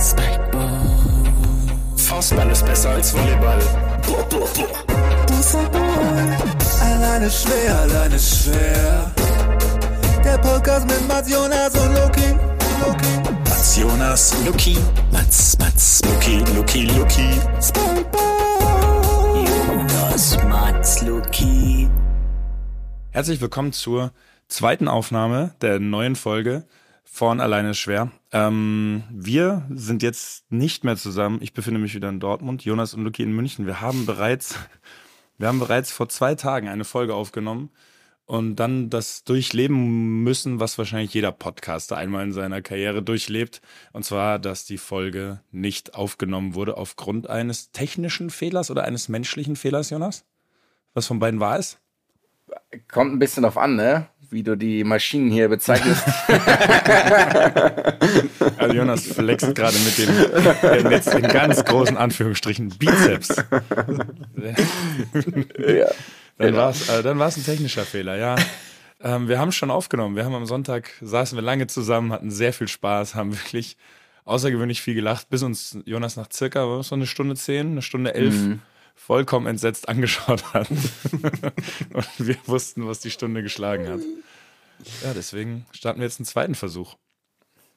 Spikeball. Faustball ist besser als Volleyball. Boah, boah, boah. Alleine schwer, alleine schwer. Der Podcast mit Mats Jonas und Loki. Loki. Mats Jonas, Luki. Mats, Mats, Luki, Luki, Luki. Spikeball. Jonas, Mats, Luki. Herzlich willkommen zur zweiten Aufnahme der neuen Folge von Alleine schwer. Ähm, wir sind jetzt nicht mehr zusammen. Ich befinde mich wieder in Dortmund, Jonas und Luki in München. Wir haben bereits, wir haben bereits vor zwei Tagen eine Folge aufgenommen und dann das durchleben müssen, was wahrscheinlich jeder Podcaster einmal in seiner Karriere durchlebt. Und zwar, dass die Folge nicht aufgenommen wurde aufgrund eines technischen Fehlers oder eines menschlichen Fehlers, Jonas? Was von beiden war es? Kommt ein bisschen drauf an, ne? Wie du die Maschinen hier bezeichnest. Also Jonas flext gerade mit dem jetzt in ganz großen Anführungsstrichen Bizeps. ja. Dann war es äh, dann war's ein technischer Fehler, ja. Ähm, wir haben schon aufgenommen. Wir haben am Sonntag, saßen wir lange zusammen, hatten sehr viel Spaß, haben wirklich außergewöhnlich viel gelacht, bis uns Jonas nach circa so eine Stunde zehn, eine Stunde elf vollkommen entsetzt angeschaut hat. Und wir wussten, was die Stunde geschlagen hat. Ja, deswegen starten wir jetzt einen zweiten Versuch.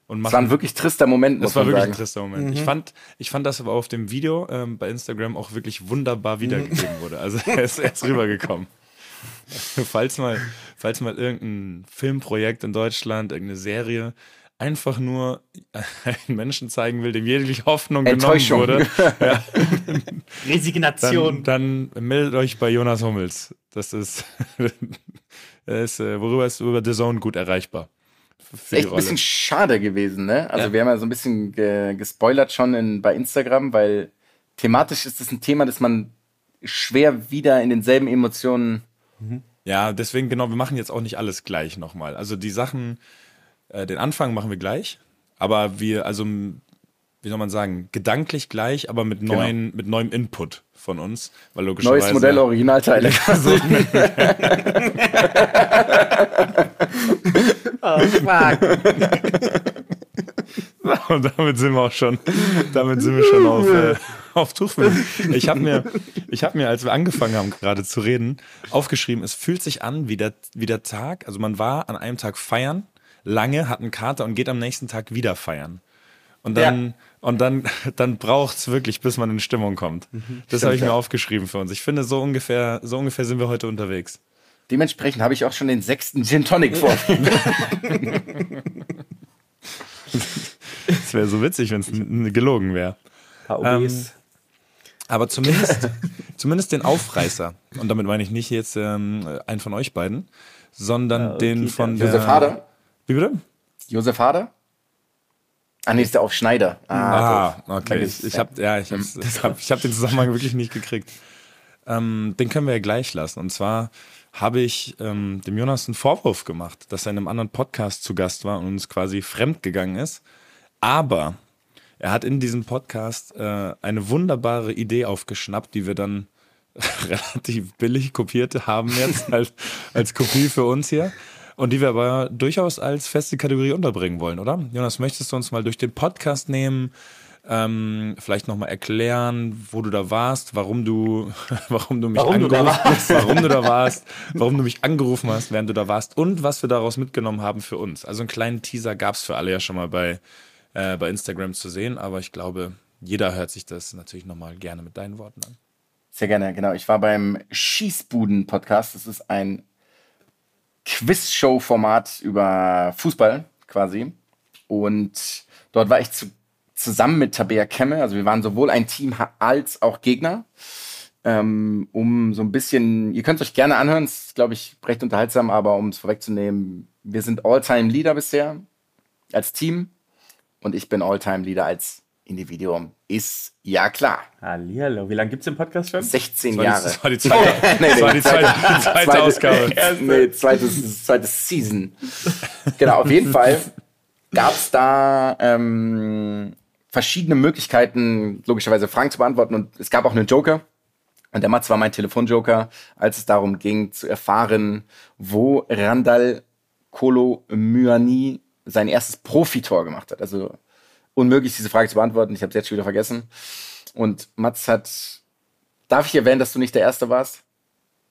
Und Das war ein wirklich trister Moment, muss das war man wirklich ein sagen. trister Moment. Ich, fand, ich fand, dass aber auf dem Video ähm, bei Instagram auch wirklich wunderbar wiedergegeben wurde. Also er ist, er ist rübergekommen. falls, mal, falls mal irgendein Filmprojekt in Deutschland, irgendeine Serie einfach nur einen Menschen zeigen will, dem jegliche Hoffnung genommen wurde, ja, Resignation. dann, dann meldet euch bei Jonas Hummels. Das ist, er ist äh, worüber ist über The Zone gut erreichbar. Die Echt ein Rolle. bisschen schade gewesen, ne? Also Ja. wir haben ja so ein bisschen ge gespoilert schon in, bei Instagram, weil thematisch ist das ein Thema, das man schwer wieder in denselben Emotionen. Ja, deswegen genau, wir machen jetzt auch nicht alles gleich nochmal. Also die Sachen, äh, den Anfang machen wir gleich, aber wir, also wie soll man sagen, gedanklich gleich, aber mit neuen, mit neuem Input von uns, weil. Neues Modell, Originalteile. Oh, fuck. Und damit sind wir auch schon, damit sind wir schon auf, äh, auf Tuchfühlung. Ich habe mir, ich habe mir, als wir angefangen haben gerade zu reden, aufgeschrieben, es fühlt sich an wie der, wie der Tag, also man war an einem Tag feiern, lange, hat einen Kater und geht am nächsten Tag wieder feiern. Und dann, und dann, dann braucht's wirklich, bis man in Stimmung kommt. Das habe ich mir ja. aufgeschrieben für uns. Ich finde, so ungefähr, so ungefähr sind wir heute unterwegs. Dementsprechend habe ich auch schon den sechsten Gin Tonic vor. Es wäre so witzig, wenn es gelogen wäre. HOBs. Aber zumindest, zumindest den Aufreißer. Und damit meine ich nicht jetzt ähm, einen von euch beiden, sondern Ja, okay, den von der. Josef Hader? Wie bitte? Josef Hader? Ah, nee, ist der auf Schneider. Ah, Ah, okay. Ich, ich habe ja, ich hab's, ich hab, ich hab den Zusammenhang wirklich nicht gekriegt. Ähm, den können wir ja gleich lassen. Und zwar habe ich ähm, dem Jonas einen Vorwurf gemacht, dass er in einem anderen Podcast zu Gast war und uns quasi fremd gegangen ist. Aber er hat in diesem Podcast äh, eine wunderbare Idee aufgeschnappt, die wir dann relativ billig kopiert haben jetzt als, als Kopie für uns hier. Und die wir aber durchaus als feste Kategorie unterbringen wollen, oder? Jonas, möchtest du uns mal durch den Podcast nehmen, ähm, vielleicht nochmal erklären, wo du da warst, warum du, warum du mich Warum du angerufen warst. warum du da warst, warum du mich angerufen hast, während du da warst und was wir daraus mitgenommen haben für uns. Also einen kleinen Teaser gab es für alle ja schon mal bei, äh, bei Instagram zu sehen, aber ich glaube, jeder hört sich das natürlich nochmal gerne mit deinen Worten an. Sehr gerne, genau. Ich war beim Schießbuden-Podcast. Das ist ein Quiz-Show-Format über Fußball quasi. Und dort war ich zu, zusammen mit Tabea Kemme. Also wir waren sowohl ein Team als auch Gegner. Ähm, um so ein bisschen, ihr könnt es euch gerne anhören, es ist, glaube ich, recht unterhaltsam, aber um es vorwegzunehmen, wir sind All-Time-Leader bisher als Team und ich bin All-Time-Leader als Individuum. Ist ja klar. Hallihallo. Wie lange gibt's den Podcast schon? 16 Das Jahre. war die zweite, Nee, das nee, war die zweite, zweite Ausgabe. nee, zweites, zweites Season. Genau, auf jeden Fall gab es da ähm, verschiedene Möglichkeiten, logischerweise Fragen zu beantworten. Und es gab auch einen Joker. Und der Mats war mein Telefonjoker, als es darum ging, zu erfahren, wo Randall Kolo Myani sein erstes Profitor gemacht hat. Also unmöglich, diese Frage zu beantworten. Ich habe es jetzt schon wieder vergessen. Und Mats hat. Darf ich erwähnen, dass du nicht der Erste warst?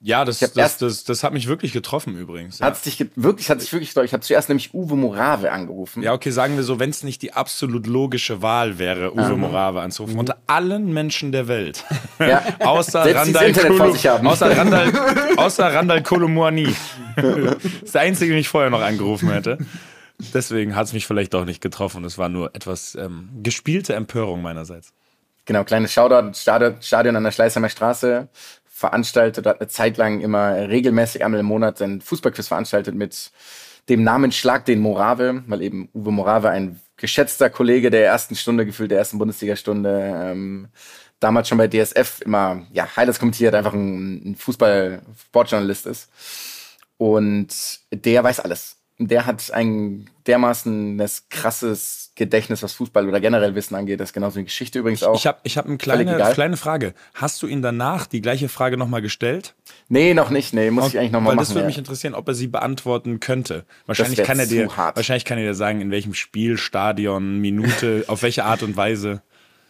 Ja, das, das, erst- das, das hat mich wirklich getroffen übrigens. Ja. Hat dich wirklich, hat sich wirklich getroffen. Ich habe zuerst nämlich Uwe Morave angerufen. Ja, okay, sagen wir so, wenn es nicht die absolut logische Wahl wäre, Uwe Morave anzurufen, unter allen Menschen der Welt, Ja. außer Randall, Kolo, außer Randall, außer Randall Kolomoani. das ist der einzige, den ich vorher noch angerufen hätte. Deswegen hat es mich vielleicht doch nicht getroffen. Es war nur etwas ähm, gespielte Empörung meinerseits. Genau, kleines Shoutout, Stadion, an der Schleißheimer Straße veranstaltet, hat eine Zeit lang immer regelmäßig einmal im Monat ein Fußballquiz veranstaltet mit dem Namen Schlag den Morave, weil eben Uwe Morave ein geschätzter Kollege der ersten Stunde, gefühlt der ersten Bundesliga-Stunde, ähm, damals schon bei DSF immer ja, Highlights kommentiert, einfach ein, ein Fußball-Sportjournalist ist. Und der weiß alles. Der hat ein dermaßen das krasses Gedächtnis, was Fußball oder generell Wissen angeht. Das ist genauso wie Geschichte übrigens auch. Ich habe ich hab eine kleine, kleine Frage. Hast du ihn danach die gleiche Frage nochmal gestellt? Nee, noch nicht. Nee, muss ich eigentlich nochmal Weil machen. das würde ja. mich interessieren, ob er sie beantworten könnte. Wahrscheinlich kann er dir, hart. wahrscheinlich kann er dir sagen, in welchem Spiel, Stadion, Minute, auf welche Art und Weise.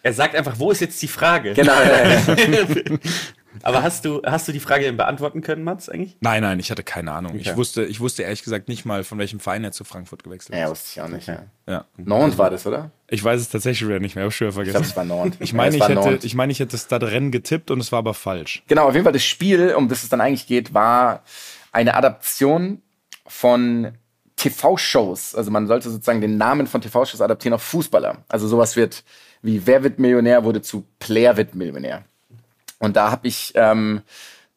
Er sagt einfach, wo ist jetzt die Frage? Genau. ja, ja. Aber hast du, hast du die Frage denn beantworten können, Mats, eigentlich? Nein, nein, ich hatte keine Ahnung. Ich Okay. wusste, ich wusste ehrlich gesagt nicht mal, von welchem Verein er zu Frankfurt gewechselt ja, ist. wusste ich auch nicht. Ja. Ja. Nantes war das, oder? Ich weiß es tatsächlich wieder nicht mehr, ich habe schon wieder Ich glaube, vergessen. es war Nantes. Ich meine, ja, ich hätte, ich meine, ich hätte das da Rennen getippt und es war aber falsch. Genau, auf jeden Fall das Spiel, um das es dann eigentlich geht, war eine Adaption von TV-Shows. Also man sollte sozusagen den Namen von TV-Shows adaptieren auf Fußballer. Also sowas wird wie Wer wird Millionär wurde zu Player wird Millionär. Und da habe ich ähm,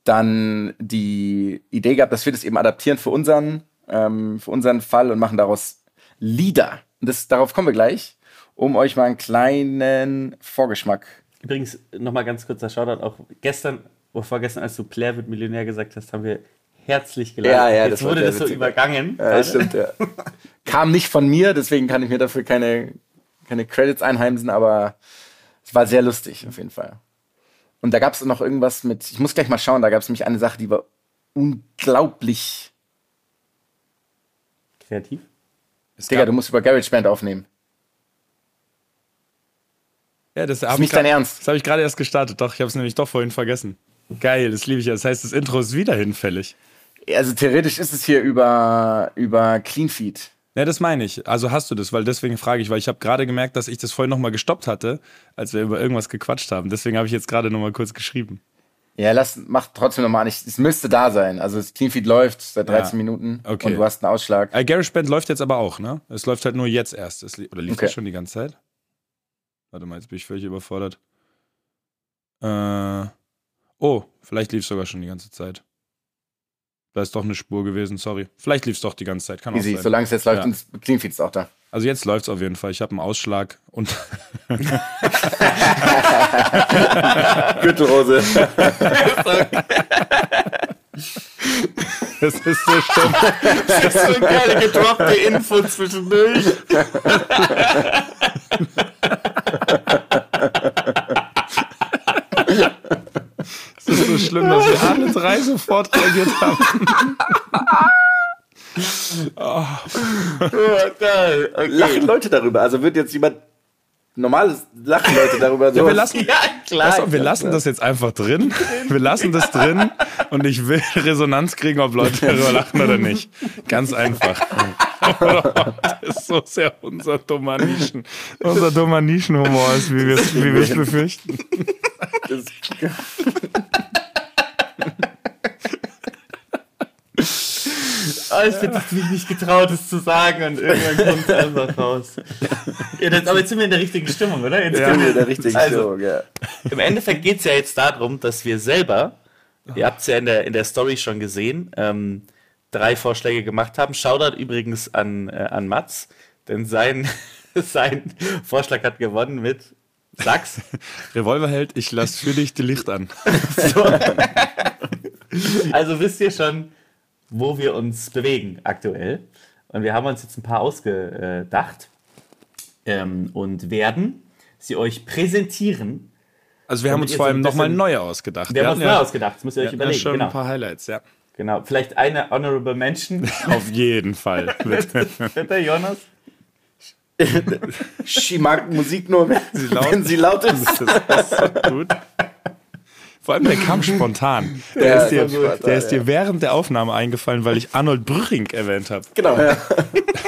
dann die Idee gehabt, dass wir das eben adaptieren für unseren, ähm, für unseren Fall und machen daraus Lieder. Und das, darauf kommen wir gleich, um euch mal einen kleinen Vorgeschmack. Übrigens, nochmal ganz kurzer Shoutout. Auch gestern oder vorgestern, als du Player wird Millionär gesagt hast, haben wir herzlich gelacht. Ja, ja, Jetzt das wurde das so übergangen. Ja, das stimmt, ja. Kam nicht von mir, deswegen kann ich mir dafür keine, keine Credits einheimsen, aber es war sehr lustig auf jeden Fall. Und da gab es noch irgendwas mit, ich muss gleich mal schauen, da gab es nämlich eine Sache, die war unglaublich. Kreativ. Es Digga, du musst über GarageBand aufnehmen. ja, das ist nicht dein Ernst. Das habe ich gerade erst gestartet. Doch, ich habe es nämlich doch vorhin vergessen. Geil, das liebe ich ja. Das heißt, das Intro ist wieder hinfällig. Also theoretisch ist es hier über, über Cleanfeed. Ja, das meine ich. Also hast du das, weil deswegen frage ich, weil ich habe gerade gemerkt, dass ich das vorhin nochmal gestoppt hatte, als wir über irgendwas gequatscht haben. Deswegen habe ich jetzt gerade nochmal kurz geschrieben. Ja, lass, mach trotzdem nochmal an. Ich- Es müsste da sein. Also das Cleanfeed läuft seit 13 Ja. Minuten Okay. und du hast einen Ausschlag. Äh, GarageBand läuft jetzt aber auch, ne? Es läuft halt nur jetzt erst. Es, li- oder lief Okay. das schon die ganze Zeit? Warte mal, jetzt bin ich völlig überfordert. Äh, oh, vielleicht lief es sogar schon die ganze Zeit. Da ist doch eine Spur gewesen, sorry. Vielleicht lief es doch die ganze Zeit, kann auch Easy, sein. solange es jetzt läuft Ja. und das Cleanfeed ist auch da. Also jetzt läuft es auf jeden Fall. Ich habe einen Ausschlag und Gürtelrose. es ist so schlimm. Das ist so geile gedroppte Info zwischendurch. Es ist so schlimm, dass wir alle drei sofort reagiert haben. Oh, geil. Okay. Lachen Leute darüber? Also wird jetzt jemand normales Lachen Leute darüber so. Ja, wir lassen, Ja, klar. Auf, wir lassen das jetzt einfach drin. Wir lassen das drin und ich will Resonanz kriegen, ob Leute darüber lachen oder nicht. Ganz einfach. Das ist so sehr unser dummer Nischen, unser dummer Nischenhumor ist, wie wir es befürchten. Das- Oh, ich hätte es mich nicht getraut, es zu sagen und irgendwann kommt es einfach raus. Ja, das, aber jetzt sind wir in der richtigen Stimmung, oder? Jetzt Ja, können wir- wir der richtige Also, Stimmung, ja. Im Endeffekt geht es ja jetzt darum, dass wir selber, ihr habt es ja in der, in der Story schon gesehen, ähm, drei Vorschläge gemacht haben. Shoutout übrigens an, äh, an Mats, denn sein, sein Vorschlag hat gewonnen mit Sachs. Revolverheld, ich lass für dich die Licht an. Also wisst ihr schon, wo wir uns bewegen aktuell. Und wir haben uns jetzt ein paar ausgedacht ähm, und werden sie euch präsentieren. Also wir haben uns vor so allem ein nochmal neue ausgedacht. Wir haben uns neu ja, ausgedacht, das müsst ihr wir euch ja überlegen. schon Genau. ein paar Highlights, ja. genau. Vielleicht eine Honorable Mention. Auf jeden Fall. Bitte, Jonas? Sie mag Musik nur, wenn sie laut, wenn sie laut ist. Das ist so gut. Vor allem, der kam spontan. Der, Ja, ist, dir, spontan, der ist ja. dir während der Aufnahme eingefallen, weil ich Arnold Brüching erwähnt habe. Genau. Ja.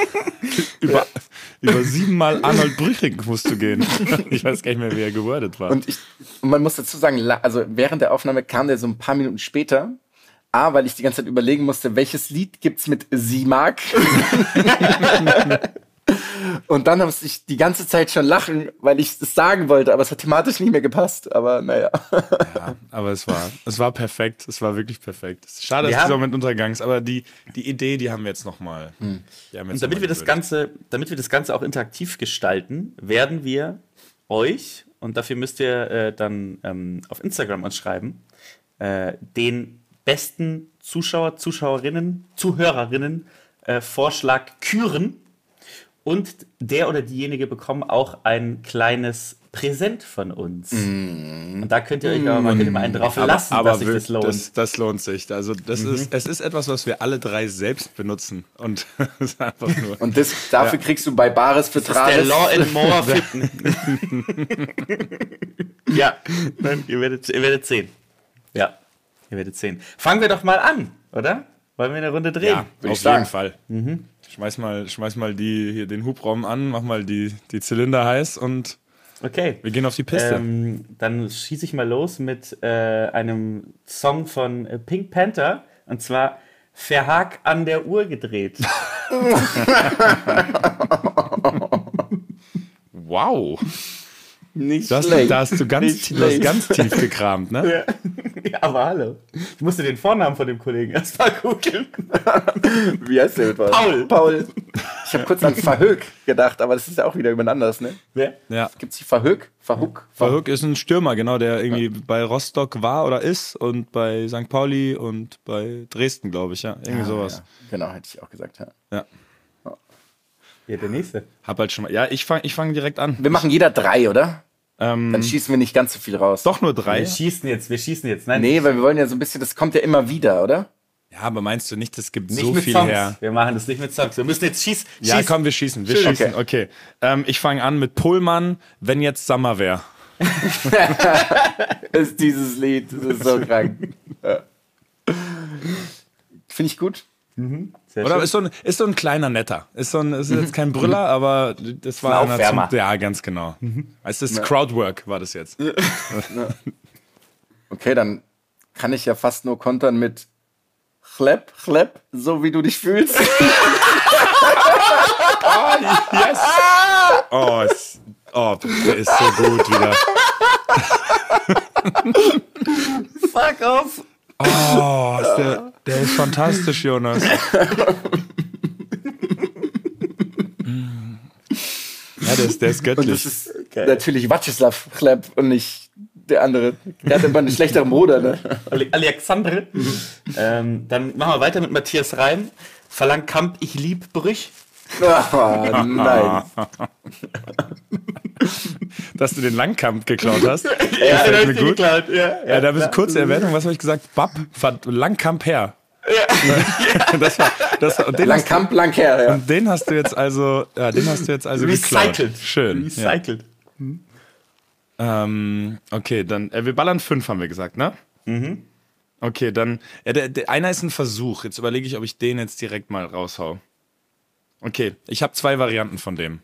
Über, über siebenmal Arnold Brüching musst du gehen. Ich weiß gar nicht mehr, wie er gewordet war. Und, ich, und man muss dazu sagen, also während der Aufnahme kam der so ein paar Minuten später. A, weil ich die ganze Zeit überlegen musste, welches Lied gibt's mit Sie mag. Und dann musste ich die ganze Zeit schon lachen, weil ich es sagen wollte, aber es hat thematisch nicht mehr gepasst. Aber naja. Ja, aber es war, es war perfekt. Es war wirklich perfekt. Es ist Schade, dass dieser haben- Moment untergegangen ist, aber die, die Idee, die haben wir jetzt nochmal. Hm. Und damit wir das Ganze, damit wir das Ganze auch interaktiv gestalten, werden wir euch, und dafür müsst ihr äh, dann ähm, auf Instagram uns schreiben, äh, den besten Zuschauer, Zuschauerinnen, Zuhörerinnen äh, Vorschlag küren. Und der oder diejenige bekommen auch ein kleines Präsent von uns. Und da könnt ihr euch aber mal, könnt ihr mal einen drauf lassen, aber dass sich das lohnt. Das, das lohnt sich. Also das ist, es ist etwas, was wir alle drei selbst benutzen. Und. Und das, dafür kriegst du bei Bares für Das ist der. Law and More ja, nein, ihr werdet, ihr werdet sehen. Ja, ihr werdet sehen. Fangen wir doch mal an, oder? Wollen wir eine Runde drehen? Ja, Würde auf ich sagen. jeden Fall. Schmeiß mal, schmeiß mal die, hier den Hubraum an, mach mal die, die Zylinder heiß und Okay. wir gehen auf die Piste. Ähm, dann schieße ich mal los mit äh, einem Song von äh, Pink Panther und zwar Verhag an der Uhr gedreht. wow. Nicht Das, schlecht. da hast du ganz, du hast ganz tief gekramt, ne? ja, aber hallo. Ich musste den Vornamen von dem Kollegen erst mal googeln. Wie heißt der mit was? Paul. Paul. Ich habe kurz an Verhoek gedacht, aber das ist ja auch wieder jemand anders, ne? Wer? Ja. Gibt's die Verhoek? Verhoek? Verhoek ist ein Stürmer, genau, der irgendwie bei Rostock war oder ist und bei St. Pauli und bei Dresden, glaube ich, ja. Irgendwie sowas. Ja, genau, hätte ich auch gesagt, ja. Ja. Ja, der nächste. Hab halt schon mal. Ja, ich fange ich fang direkt an. Wir machen jeder drei, oder? Ähm, Dann schießen wir nicht ganz so viel raus. doch nur drei. Wir schießen jetzt, wir schießen jetzt. Nein, Nee, weil wir wollen ja so ein bisschen, das kommt ja immer wieder, oder? Ja, aber meinst du nicht, es gibt nicht so mit viel Songs. her? Wir machen das nicht mit Songs. Wir müssen jetzt schießen. Ja, schießen. komm, wir schießen. Wir Schön, schießen. Okay. Ähm, ich fange an mit Pullmann, wenn jetzt Sommer wäre. Das ist dieses Lied, das ist so krank. Finde ich gut. Sehr Oder schön. ist so, ein, ist so ein kleiner netter. Ist, so ein, ist jetzt kein Brüller, aber das war Ein einer zum, Ja, ganz genau. Weißt du, das ist Crowdwork war das jetzt. Okay, dann kann ich ja fast nur kontern mit Chleb, Chleb, so wie du dich fühlst. Yes! Oh, es, oh, der ist so gut wieder. Fuck off! Oh, ist der, der ist fantastisch, Jonas. Ja, der ist, der ist Und das göttlich. ist natürlich Watscheslav Chleb und nicht der andere. Der hat immer einen schlechteren Bruder, ne? Ale- Alexandre. ähm, dann machen wir weiter mit Matthias Reim. Verlangt Kamp, ich lieb Brüch. Oh, nein. Dass du den Langkamp geklaut hast. Ja, der mir gut. geklaut. Ja, Ja, da bist kurze Erwähnung, was habe ich gesagt? Bab, Langkamp her. das war, das war, und den, Lang hast, Kamp, lang her, ja. und den hast du jetzt also, ja, den hast du jetzt also geklaut. Recycelt. Schön. Ja. Recycelt. Ähm, okay, dann, äh, wir ballern fünf, haben wir gesagt, ne? Mhm. Okay, dann, ja, der, der, einer ist ein Versuch. Jetzt überlege ich, ob ich den jetzt direkt mal raushau. Okay, ich habe zwei Varianten von dem.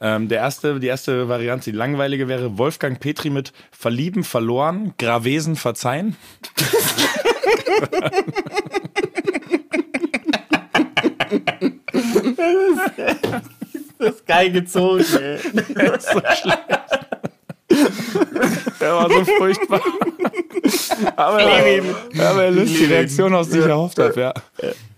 Ähm, der erste, die erste Variante, die langweilige wäre Wolfgang Petri mit Verlieben verloren, Gravesen verzeihen. Das ist geil gezogen, ey. Der ist so schlecht. Der war so furchtbar. Aber, aber er löst die Reaktion aus, die ich erhofft habe, ja.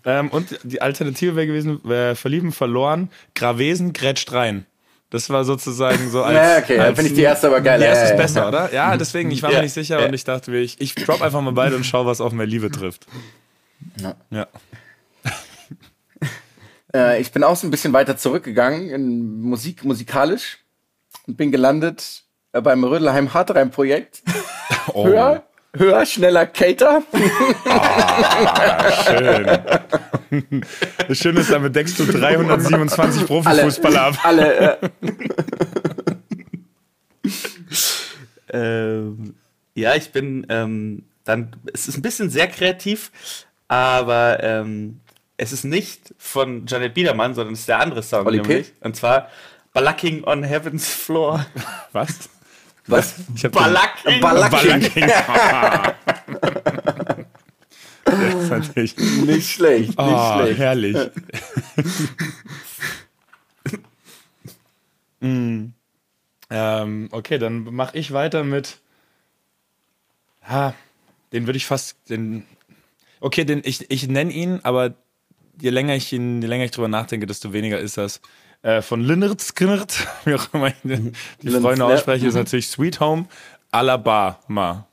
Ähm, und die Alternative wäre gewesen, äh, Verlieben verloren, Gravesen grätscht rein. Das war sozusagen so als. Ja, okay, dann als finde ich die erste aber geil. die erste ist besser, oder? Ja, deswegen, ich war Ja. mir nicht sicher Ja. und ich dachte, ich, ich drop einfach mal beide und schau, was auf mehr Liebe trifft. Ja. Ja. Äh, ich bin auch so ein bisschen weiter zurückgegangen in Musik, musikalisch und bin gelandet äh, beim Rödelheim Hartreim Projekt. Oh. Höher, Höher, schneller, Cater. Schön. Das Schöne ist, damit deckst du 327 Profifußballer ab. Alle, äh, Ähm, ja, ich bin ähm, dann, es ist ein bisschen sehr kreativ, aber ähm, es ist nicht von Janet Biedermann, sondern es ist der andere P? nämlich. Und zwar Balacking on Heaven's Floor. Was? Was? Ich hab Balacking! Balacking. Balacking. Das ist natürlich. Nicht schlecht, nicht Oh, schlecht. herrlich. mm. ähm, okay, dann mache ich weiter mit. Ha, den würde ich fast. Den, okay, den, ich, ich nenne ihn, aber je länger ich ihn, je länger ich drüber nachdenke, desto weniger ist das. Äh, von Linnert Skinnert, wie auch immer ich die Freunde ausspreche, ist natürlich Sweet Home Alabama.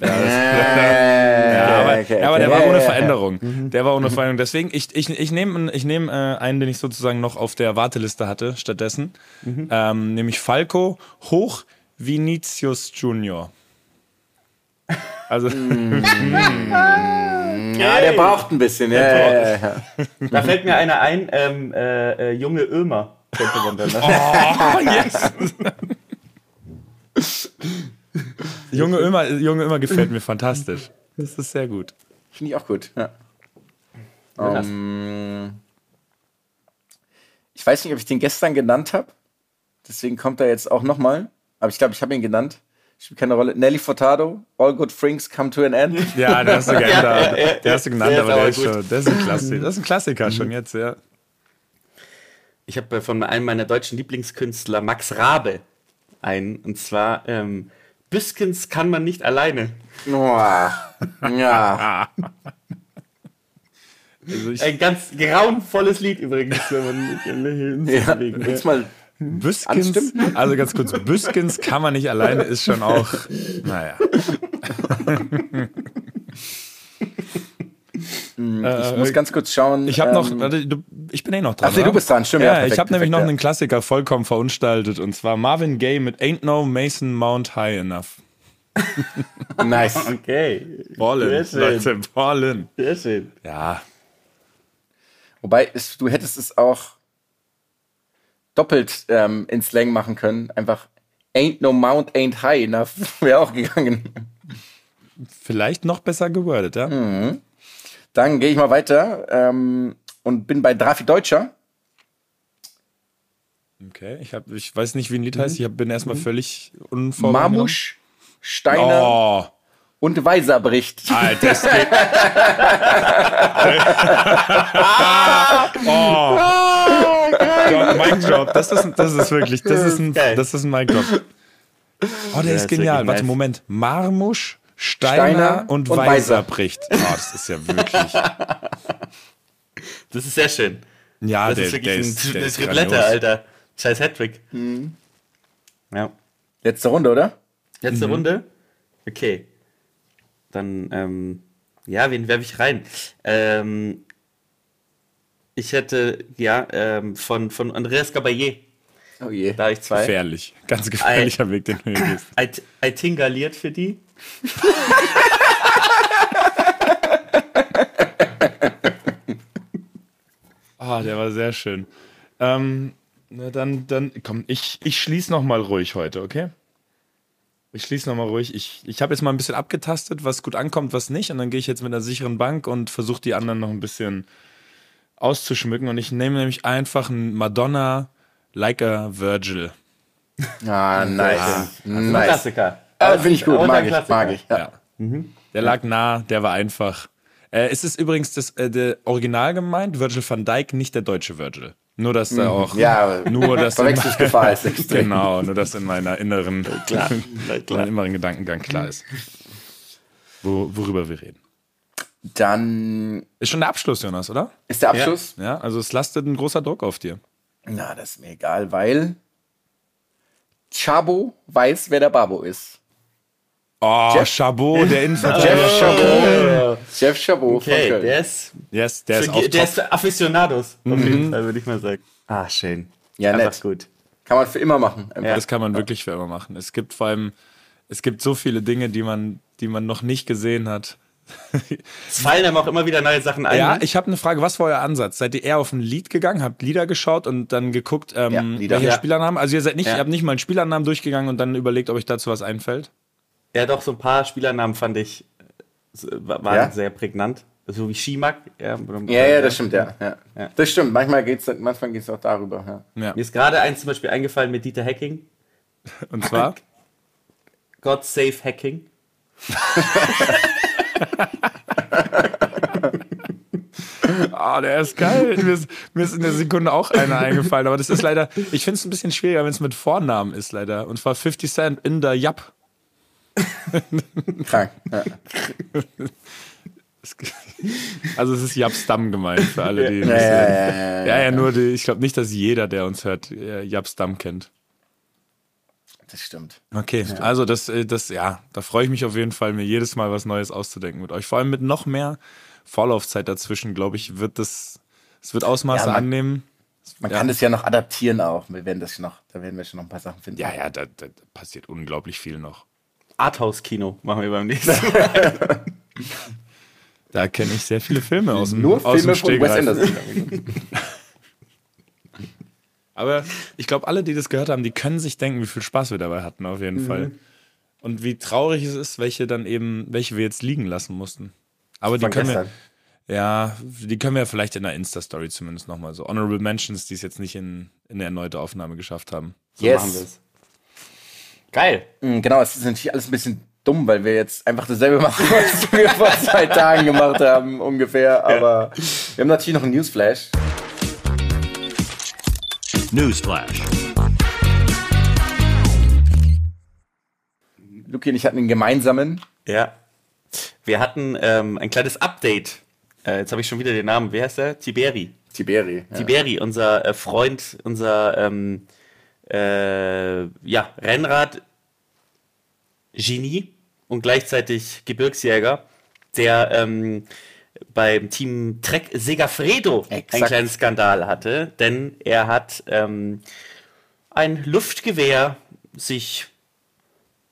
Äh, Ja, aber, okay, ja, aber der okay. war ohne Ja, ja, ja. Veränderung. Der war ohne Veränderung. Deswegen, ich, ich, ich nehme ich nehm, äh, einen, den ich sozusagen noch auf der Warteliste hatte, stattdessen. Ähm, nämlich Falco hoch Vinicius Junior. Also, Ja, der braucht ein bisschen. Ja, ja, ja, ja. Da fällt mir einer ein, ähm, äh, äh, junge Ömer. Könnte man dann, ne? oh, yes! Junge Ömer, Junge Ömer gefällt mir fantastisch. Das ist sehr gut. Finde ich auch gut. Ja. Ähm, ich weiß nicht, ob ich den gestern genannt habe. Deswegen kommt er jetzt auch nochmal. Aber ich glaube, ich habe ihn genannt. Spielt keine Rolle. Nelly Furtado, All Good Things Come to an End. Ja, der hast du, geändert. ja, ja, der hast du genannt, aber der ist, schon, der ist ein Klassiker. Das ist ein Klassiker schon jetzt, ja. Ich habe von einem meiner deutschen Lieblingskünstler, Max Rabe, einen. Und zwar, ähm, Büskens kann man nicht alleine. Boah. Ja. Also ich, Ein ganz grauenvolles Lied übrigens, wenn man ja. ja. Jetzt mal. Büskens, Anstimmen? also ganz kurz, Büskens kann man nicht alleine, ist schon auch, naja. Ich muss ganz kurz schauen. Ich habe noch, ähm, ich bin eh noch dran. Ach nee, du bist dran, stimmt, ja, Ja, perfekt, ich habe nämlich noch ja. einen Klassiker vollkommen verunstaltet und zwar Marvin Gaye mit Ain't No Mason Mount High Enough. Nice. Okay. Ballin. Leute, ballin. Sehr schön. Ja, Wobei, es, du hättest es auch doppelt ähm, in Slang machen können. Einfach Ain't no mount ain't high enough. Wäre auch gegangen. vielleicht noch besser gewordet, ja? Hm. Dann gehe ich mal weiter ähm, und bin bei Drafi Deutscher. Okay, ich, hab, ich weiß nicht, wie ein Lied heißt, ich hab, bin erstmal völlig unvorbereitet. Marmusch, Steiner Oh, und Weiser bricht. Alter, das geht. oh. Drop, Mic Drop. Das ist, das ist wirklich, das ist ein, das ist ein Mic Drop. Oh, der ist ist genial. Warte, nice. Moment. Marmusch, Steiner, Steiner und, und Weiser Weiser. bricht. Oh, das ist ja wirklich. Das ist sehr schön. Ja, Das der, ist der wirklich ist, ein, der eine ist grandios. Alter. Scheiß Hattrick. Ja. Letzte Runde, oder? Letzte Runde? Okay. Dann, ähm, ja, wen werfe ich rein? Ähm, ich hätte, ja, ähm, von, von Andreas Gabayé, Oh je. da habe ich zwei. Gefährlich. Ganz gefährlicher Weg, den du hier gehst. Eitingaliert für die. Ah, der war sehr schön. Ähm, na dann, dann, komm, ich, ich schließe noch mal ruhig heute, okay? Ich schließe noch mal ruhig. Ich, ich habe jetzt mal ein bisschen abgetastet, was gut ankommt, was nicht. Und dann gehe ich jetzt mit einer sicheren Bank und versuche die anderen noch ein bisschen auszuschmücken. Und ich nehme nämlich einfach ein Madonna Like a Virgil. Ah, nice. Ein nice. Klassiker. Ah, Finde ich gut, Und ein mag ich, mag ich. Ja. Ja. Der lag nah, der war einfach. Äh, es ist übrigens das äh, der Original gemeint, Virgil van Dijk, nicht der deutsche Virgil. Nur, dass da auch. Ja, nur, dass Verwechslungsgefahr ist extrem. Genau, nur dass in meiner inneren, klar, meinem inneren Gedankengang klar ist, wo, worüber wir reden. Dann Ist schon der Abschluss, Jonas, oder? ist der Abschluss. Ja, also es lastet ein großer Druck auf dir. Na, das ist mir egal, weil Chabo weiß, wer der Babo ist. Oh, Jeff- Chabot, der Innenverteidiger. Jeff Chabot. Jeff Chabot Okay, von Köln. der ist, Yes, der ist für, auf der ist Aficionados, auf jeden Fall, würde ich mal sagen. Ah, schön. Ja, Einfach nett. gut. Kann man für immer machen. Ja. Das kann man wirklich für immer machen. Es gibt vor allem, es gibt so viele Dinge, die man, die man noch nicht gesehen hat. Es fallen einem auch immer wieder neue Sachen ein. Ja, ne? ich habe eine Frage. Was war euer Ansatz? Seid ihr eher auf ein Lied gegangen, habt Lieder geschaut und dann geguckt, ähm, Ja, Lieder. welche Ja. Spielernamen? Also ihr seid nicht, Ja. ihr habt nicht mal einen Spielernamen durchgegangen und dann überlegt, ob euch dazu was einfällt? Ja, doch, so ein paar Spielernamen fand ich äh, wa- waren Ja? sehr prägnant. So wie Schimak. Ja, Ja, ja, das stimmt, ja. ja. Das stimmt. Manchmal geht's, manchmal geht's auch darüber. Ja. Ja. Mir ist gerade eins zum Beispiel eingefallen mit Dieter Hacking. Und zwar? God Save Hacking. Ah, der ist geil. Mir ist, mir ist in der Sekunde auch einer eingefallen, aber das ist leider, ich finde es ein bisschen schwieriger, wenn es mit Vornamen ist, leider. Und zwar 50 Cent in der Jap. Krank. Ja. Also es ist Japstam gemeint für alle, die. Ja, ja, ja, ja, ja, nur die, ich glaube nicht, dass jeder, der uns hört, äh, Japstam kennt. Das stimmt. Okay, also das, äh, das, ja, da freue ich mich auf jeden Fall, mir jedes Mal was Neues auszudenken mit euch. Vor allem mit noch mehr Vorlaufzeit dazwischen, glaube ich, wird das, es wird Ausmaße Ja, man- annehmen. Man Ja. kann das ja noch adaptieren auch. Wir werden das noch, da werden wir schon noch ein paar Sachen finden. Ja, ja, da, da passiert unglaublich viel noch. Arthouse-Kino machen wir beim nächsten Mal. Da kenne ich sehr viele Filme aus dem, Nur aus Filme dem von Wes Stegreif. Anderson. Aber ich glaube, alle, die das gehört haben, die können sich denken, wie viel Spaß wir dabei hatten, auf Mhm. jeden Fall. Und wie traurig es ist, welche dann eben, welche wir jetzt liegen lassen mussten. Aber die Von können gestern. wir, ja, die können wir vielleicht in der Insta-Story zumindest nochmal so. Honorable Mentions, die es jetzt nicht in, in eine erneute Aufnahme geschafft haben. So Yes. machen wir es. Geil. Mm, Genau, es ist natürlich alles ein bisschen dumm, weil wir jetzt einfach dasselbe machen, was wir vor zwei Tagen gemacht haben, ungefähr. Aber wir haben natürlich noch einen Newsflash. Newsflash. Luki und ich hatten einen gemeinsamen. Ja. Wir hatten ähm, ein kleines Update. Äh, jetzt habe ich schon wieder den Namen. Wer heißt der? Tiberi. Tiberi. Ja. Tiberi, unser äh, Freund, unser ähm, äh, ja, Rennrad-Genie und gleichzeitig Gebirgsjäger, der ähm, beim Team Trek Segafredo einen Exakt. kleinen Skandal hatte, denn er hat ähm, ein Luftgewehr sich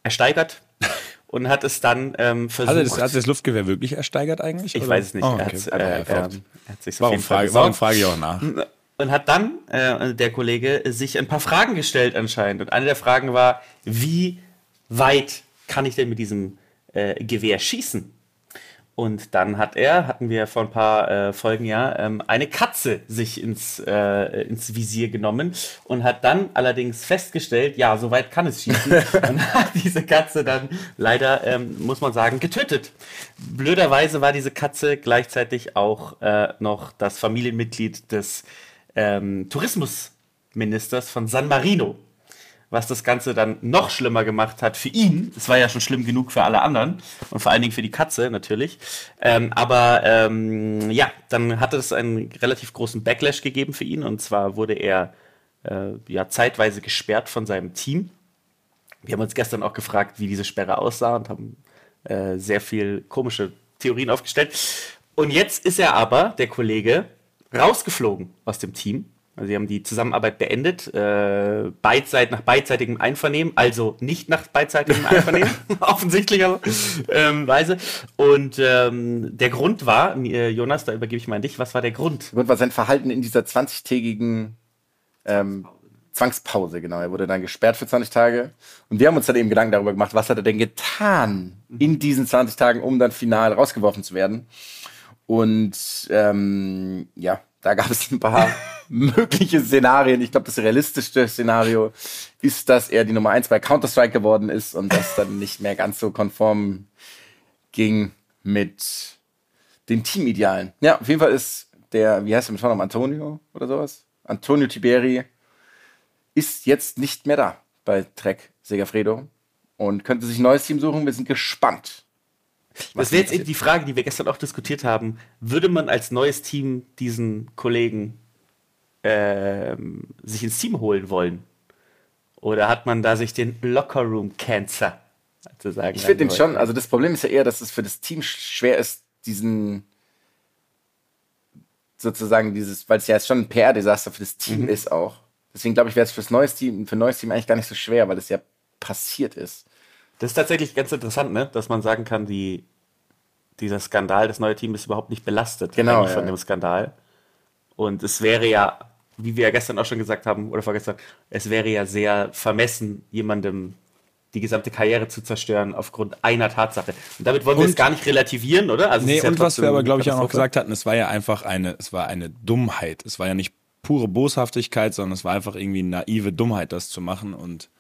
ersteigert und hat es dann ähm, versucht. Also das, hat das Luftgewehr wirklich ersteigert eigentlich? ich oder? weiß es nicht. Oh, er okay. hat's, Aber äh, er hat sich's auf warum, frage, warum frage ich auch nach? und hat dann, äh, der Kollege, sich ein paar Fragen gestellt anscheinend. Und eine der Fragen war, wie weit kann ich denn mit diesem äh, Gewehr schießen? Und dann hat er, hatten wir vor ein paar äh, Folgen ja, ähm, eine Katze sich ins, äh, ins Visier genommen und hat dann allerdings festgestellt, ja, so weit kann es schießen. und hat diese Katze dann leider, ähm, muss man sagen, getötet. Blöderweise war diese Katze gleichzeitig auch äh, noch das Familienmitglied des ähm, Tourismusministers von San Marino was das Ganze dann noch schlimmer gemacht hat für ihn. Es war ja schon schlimm genug für alle anderen und vor allen Dingen für die Katze natürlich. Ähm, aber ähm, ja, dann hatte es einen relativ großen Backlash gegeben für ihn und zwar wurde er äh, ja zeitweise gesperrt von seinem Team. Wir haben uns gestern auch gefragt, wie diese Sperre aussah und haben äh, sehr viel komische Theorien aufgestellt. Und jetzt ist er aber, der Kollege, rausgeflogen aus dem Team. Also sie haben die Zusammenarbeit beendet, äh, beidseit, nach beidseitigem Einvernehmen, also nicht nach beidseitigem Einvernehmen, offensichtlicherweise. Ähm. Und ähm, der Grund war, äh, Jonas, da übergebe ich mal an dich, was war der Grund? Der Grund war sein Verhalten in dieser 20-tägigen ähm, Zwangspause, genau. Er wurde dann gesperrt für 20 Tage. Und wir haben uns dann eben Gedanken darüber gemacht, was hat er denn getan in diesen 20 Tagen, um dann final rausgeworfen zu werden. Und ähm, ja, da gab es ein paar mögliche Szenarien. Ich glaube, das realistischste Szenario ist, dass er die Nummer 1 bei Counter-Strike geworden ist und das dann nicht mehr ganz so konform ging mit den Teamidealen. Ja, auf jeden Fall ist der, wie heißt der mit Vornamen, Antonio oder sowas? Antonio Tiberi ist jetzt nicht mehr da bei Trek Segafredo und könnte sich ein neues Team suchen. Wir sind gespannt. Das wäre jetzt eben die Frage, die wir gestern auch diskutiert haben. Würde man als neues Team diesen Kollegen ähm, sich ins Team holen wollen? Oder hat man da sich den Lockerroom Cancer sozusagen? Ich finde den schon, also das Problem ist ja eher, dass es für das Team schwer ist, diesen sozusagen dieses, weil es ja jetzt schon ein PR-Desaster für das Team ist auch. Deswegen glaube ich, wäre es fürs neues Team, für ein neues Team eigentlich gar nicht so schwer, weil es ja passiert ist. Das ist tatsächlich ganz interessant, ne? dass man sagen kann, die, dieser Skandal, das neue Team ist überhaupt nicht belastet Genau, eigentlich von ja. dem Skandal. Und es wäre ja, wie wir ja gestern auch schon gesagt haben, oder vorgestern, es wäre ja sehr vermessen, jemandem die gesamte Karriere zu zerstören aufgrund einer Tatsache. Und damit wollen wir Und- es gar nicht relativieren, oder? Also Nee, ja und was wir aber, glaube ich, auch noch gesagt hatten, es war ja einfach eine, es war eine Dummheit. Es war ja nicht pure Boshaftigkeit, sondern es war einfach irgendwie naive Dummheit, das zu machen und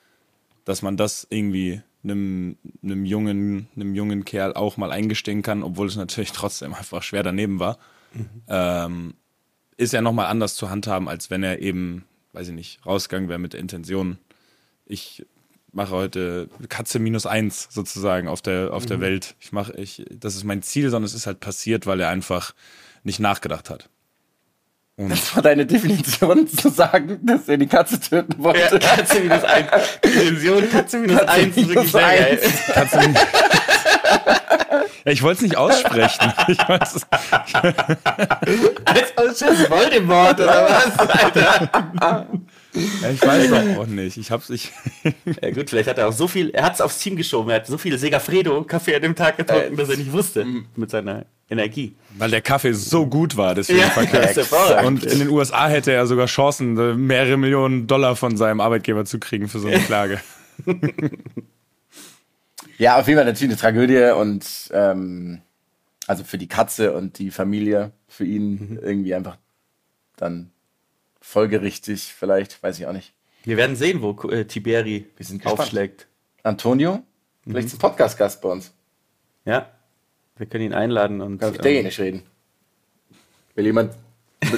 dass man das irgendwie einem, einem jungen, einem jungen Kerl auch mal eingestehen kann, obwohl es natürlich trotzdem einfach schwer daneben war, ähm, ist ja nochmal anders zu handhaben, als wenn er eben, weiß ich nicht, rausgegangen wäre mit der Intention, ich mache heute Katze minus eins sozusagen auf der, auf der Welt. Ich mache, ich, das ist mein Ziel, sondern es ist halt passiert, weil er einfach nicht nachgedacht hat. Und Das war deine Definition zu sagen, dass er die Katze töten Ja, wollte. Katze minus eins. Dimension Katze minus Katze eins. ist minus wirklich sehr geil. eins. Katze ja, ich wollte es nicht aussprechen. Ich weiß es. Als Ausschuss Voldemort oder was, Alter? Ja, ich weiß doch auch nicht. Ich hab's, ich, Ja gut, vielleicht hat er auch so viel, er hat es aufs Team geschoben, er hat so viel Segafredo-Kaffee an dem Tag getrunken, Äh, dass er nicht wusste mit seiner Energie. weil der Kaffee so gut war, deswegen ist hervorragend. Und in den USA hätte er sogar Chancen, mehrere Millionen Dollar von seinem Arbeitgeber zu kriegen für so eine Klage. Ja, auf jeden Fall natürlich eine Tragödie und ähm, also für die Katze und die Familie, für ihn irgendwie einfach dann folgerichtig, vielleicht, weiß ich auch nicht. Wir werden sehen, wo äh, Tiberi aufschlägt. Antonio, vielleicht ist ein Podcast-Gast bei uns. Ja, wir können ihn einladen und Kann auf ähm, Italienisch reden. Will jemand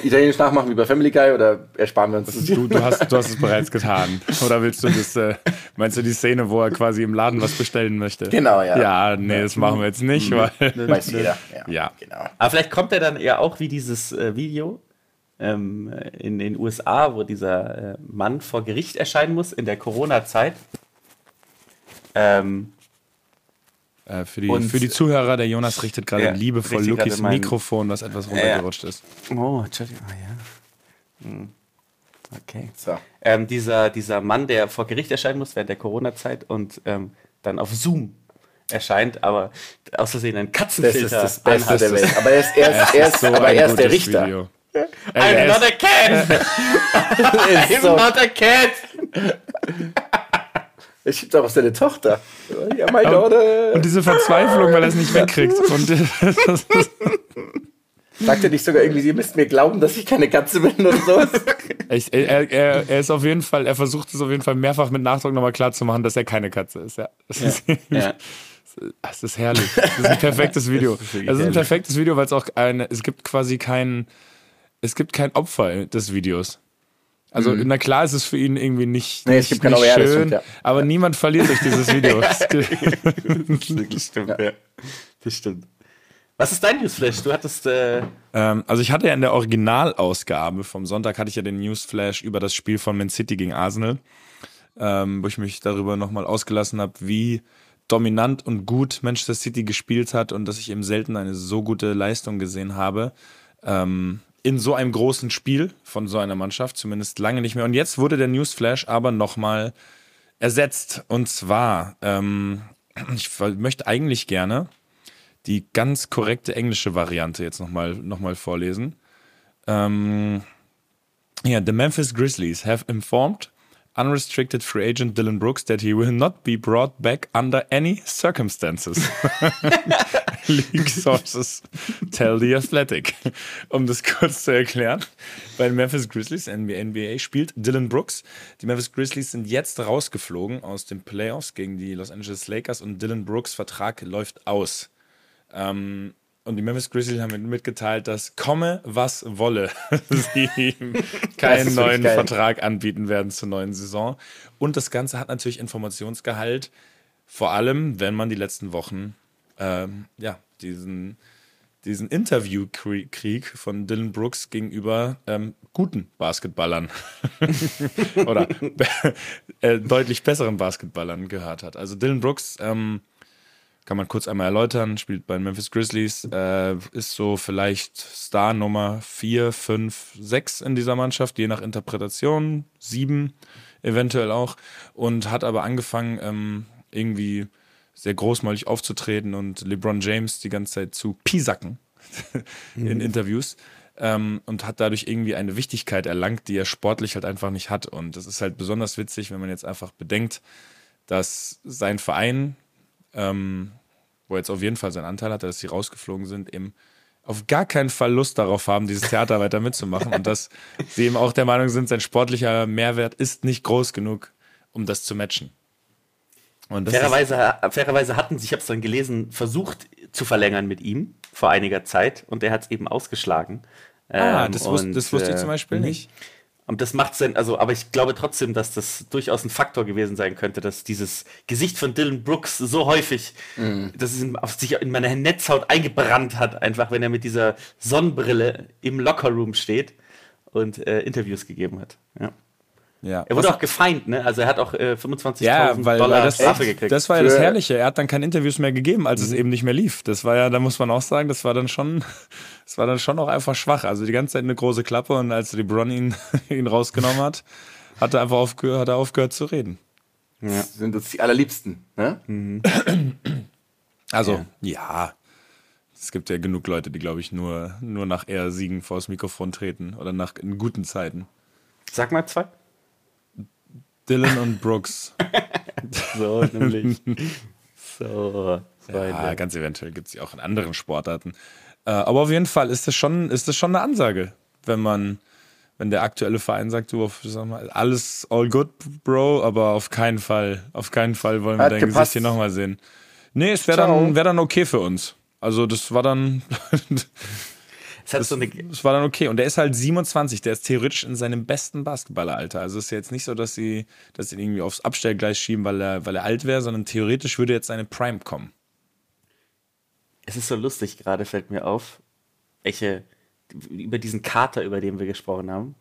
Italienisch nachmachen wie bei Family Guy oder ersparen wir uns das? Du, du, hast, du hast es bereits getan. Oder willst du das, äh, meinst du die Szene, wo er quasi im Laden was bestellen möchte? Genau, ja. Ja, nee, das machen wir jetzt nicht, weil. Weiß jeder. Ja, Ja. genau. Aber vielleicht kommt er dann ja auch wie dieses äh, Video ähm, in den USA, wo dieser äh, Mann vor Gericht erscheinen muss in der Corona-Zeit. Ähm, Äh, für, die, Und- für die Zuhörer, der Jonas richtet gerade Ja, liebevoll Lukis mein- Mikrofon, was etwas runtergerutscht ist. oh, Entschuldigung, ah, ja. Hm. Okay. So. Ähm, dieser, dieser Mann, der vor Gericht erscheinen muss während der Corona-Zeit und ähm, dann auf Zoom erscheint, aber aus Versehen Das Katzenfilter ist das Beste der Welt. Aber er ist, er ist, er ist, aber ein er ist der Richter. Video. I'm er not a cat! Er, ist I'm so, not a cat! Er schiebt auch seine Tochter. Ja, mein Daughter. Und diese Verzweiflung, weil er es nicht wegkriegt. Und Sagt er nicht sogar irgendwie, ihr müsst mir glauben, dass ich keine Katze bin oder sowas? ich, er, er, er ist auf jeden Fall, er versucht es auf jeden Fall mehrfach mit Nachdruck nochmal klar zu machen, dass er keine Katze ist. Ja. Das, Ist, Ja. das ist herrlich. Das ist ein perfektes Video. Das ist Das ist ein perfektes Video, weil es auch eine, es gibt quasi kein, es gibt kein Opfer des Videos. Also, na klar ist es für ihn irgendwie nicht, Nee, es nicht, gibt kein nicht OER, das schön, stimmt, ja. aber niemand verliert durch dieses Video. Das stimmt, ja. Das stimmt. Was ist dein Newsflash? Du hattest. Äh, Ähm, also ich hatte ja in der Originalausgabe vom Sonntag hatte ich ja den Newsflash über das Spiel von Man City gegen Arsenal, ähm, wo ich mich darüber nochmal ausgelassen habe, wie dominant und gut Manchester City gespielt hat und dass ich eben selten eine so gute Leistung gesehen habe. Ähm, in so einem großen Spiel von so einer Mannschaft, zumindest lange nicht mehr. Und jetzt wurde der Newsflash aber nochmal ersetzt. Und zwar, ähm, ich möchte eigentlich gerne die ganz korrekte englische Variante jetzt nochmal noch mal vorlesen. Ähm, ja, the Memphis Grizzlies have informed unrestricted free agent Dylan Brooks that he will not be brought back under any circumstances. League sources tell the Athletic. Um das kurz zu erklären, bei den Memphis Grizzlies, NBA, spielt Dylan Brooks. Die Memphis Grizzlies sind jetzt rausgeflogen aus den Playoffs gegen die Los Angeles Lakers und Dylan Brooks Vertrag läuft aus. Ähm, und die Memphis Grizzlies haben mitgeteilt, dass komme was wolle, sie ihm keinen neuen. Vertrag anbieten werden zur neuen Saison. Und das Ganze hat natürlich Informationsgehalt, vor allem wenn man die letzten Wochen ähm, ja, diesen, diesen Interviewkrieg von Dylan Brooks gegenüber ähm, guten Basketballern oder äh, deutlich besseren Basketballern gehört hat. Also Dylan Brooks ähm, kann man kurz einmal erläutern, spielt bei den Memphis Grizzlies, äh, ist so vielleicht Star Nummer 4, 5, 6 in dieser Mannschaft, je nach Interpretation, 7 eventuell auch, und hat aber angefangen, ähm, irgendwie sehr großmäulig aufzutreten und LeBron James die ganze Zeit zu piesacken in Interviews ähm, und hat dadurch irgendwie eine Wichtigkeit erlangt, die er sportlich halt einfach nicht hat. Und das ist halt besonders witzig, wenn man jetzt einfach bedenkt, dass sein Verein, ähm, wo er jetzt auf jeden Fall seinen Anteil hatte, dass sie rausgeflogen sind, eben auf gar keinen Fall Lust darauf haben, dieses Theater weiter mitzumachen und dass sie eben auch der Meinung sind, sein sportlicher Mehrwert ist nicht groß genug, um das zu matchen. Fairerweise, fairerweise hatten sie, ich habe es dann gelesen, versucht zu verlängern mit ihm vor einiger Zeit und er hat es eben ausgeschlagen. Ah, das, wusste, das wusste ich zum Beispiel äh, nicht. Und das macht Sinn, also, aber ich glaube trotzdem, dass das durchaus ein Faktor gewesen sein könnte, dass dieses Gesicht von Dylan Brooks so häufig, mm. dass es auf sich in meine Netzhaut eingebrannt hat, einfach wenn er mit dieser Sonnenbrille im Lockerroom steht und äh, Interviews gegeben hat. Ja. Ja. Er wurde Was auch gefeind, ne? Also er hat auch äh, 25.000 ja, weil, Dollar weil das, Strafe gekriegt. Das war ja das Herrliche. Er hat dann keine Interviews mehr gegeben, als mhm. es eben nicht mehr lief. Das war ja, da muss man auch sagen, das war dann schon, das war dann schon auch einfach schwach. Also die ganze Zeit eine große Klappe und als LeBron ihn, ihn rausgenommen hat, hat er einfach aufgehört, hat er aufgehört zu reden. Ja. Sind uns die allerliebsten, ne? Mhm. Also, ja. ja. Es gibt ja genug Leute, die, glaube ich, nur, nur nach eher Siegen vors Mikrofon treten oder nach in guten Zeiten. Sag mal zwei. Dylan und Brooks. so, nämlich. So. Ja, ganz eventuell gibt es ja auch in anderen Sportarten. Äh, aber auf jeden Fall ist das schon, ist das schon eine Ansage, wenn man, wenn der aktuelle Verein sagt, du, sag mal, alles all good, Bro, aber auf keinen Fall, auf keinen Fall wollen wir dein gepasst. Gesicht hier nochmal sehen. Nee, es wäre dann, wär dann okay für uns. Also das war dann, das, so das, war dann okay. Und der ist halt 27, der ist theoretisch in seinem besten Basketballeralter. Also es ist ja jetzt nicht so, dass sie das irgendwie aufs Abstellgleis schieben, weil er, weil er alt wäre, sondern theoretisch würde jetzt seine Prime kommen. Es ist so lustig, gerade fällt mir auf, welche, über diesen Kater, über den wir gesprochen haben,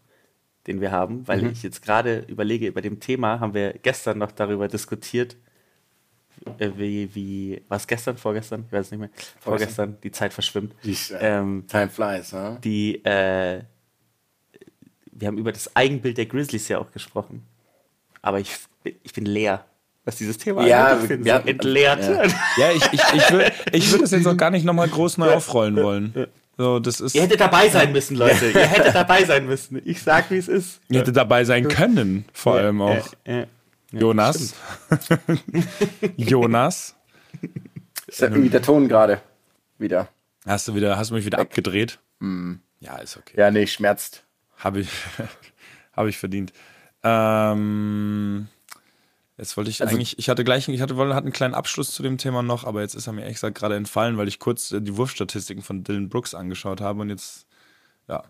den wir haben, weil mhm. ich jetzt gerade überlege, über dem Thema haben wir gestern noch darüber diskutiert, wie, wie, was gestern, vorgestern, ich weiß es nicht mehr, vorgestern, die Zeit verschwimmt. Die, äh, ähm, time flies, huh? Die, äh, wir haben über das Eigenbild der Grizzlies ja auch gesprochen. Aber ich, ich bin leer, was dieses Thema ja. Ich bin so entleert. Ja, ja ich, ich, ich würde ich würd das jetzt auch gar nicht nochmal groß neu aufrollen wollen. So, das ist Ihr hättet dabei sein müssen, Leute. Ihr hättet dabei sein müssen. Ich sag, wie es ist. Ihr hättet dabei sein können, vor allem auch. Ja, Jonas. Jonas. Ist ja irgendwie der Ton gerade wieder. Hast du wieder, hast du mich wieder Weg. abgedreht? Mm. Ja, ist okay. Ja, nee, schmerzt. Habe ich, hab ich verdient. Ähm, jetzt wollte ich also, eigentlich, ich hatte gleich, ich hatte, hatte einen kleinen Abschluss zu dem Thema noch, aber jetzt ist er mir ehrlich gesagt gerade entfallen, weil ich kurz äh, die Wurfstatistiken von Dylan Brooks angeschaut habe und jetzt, ja,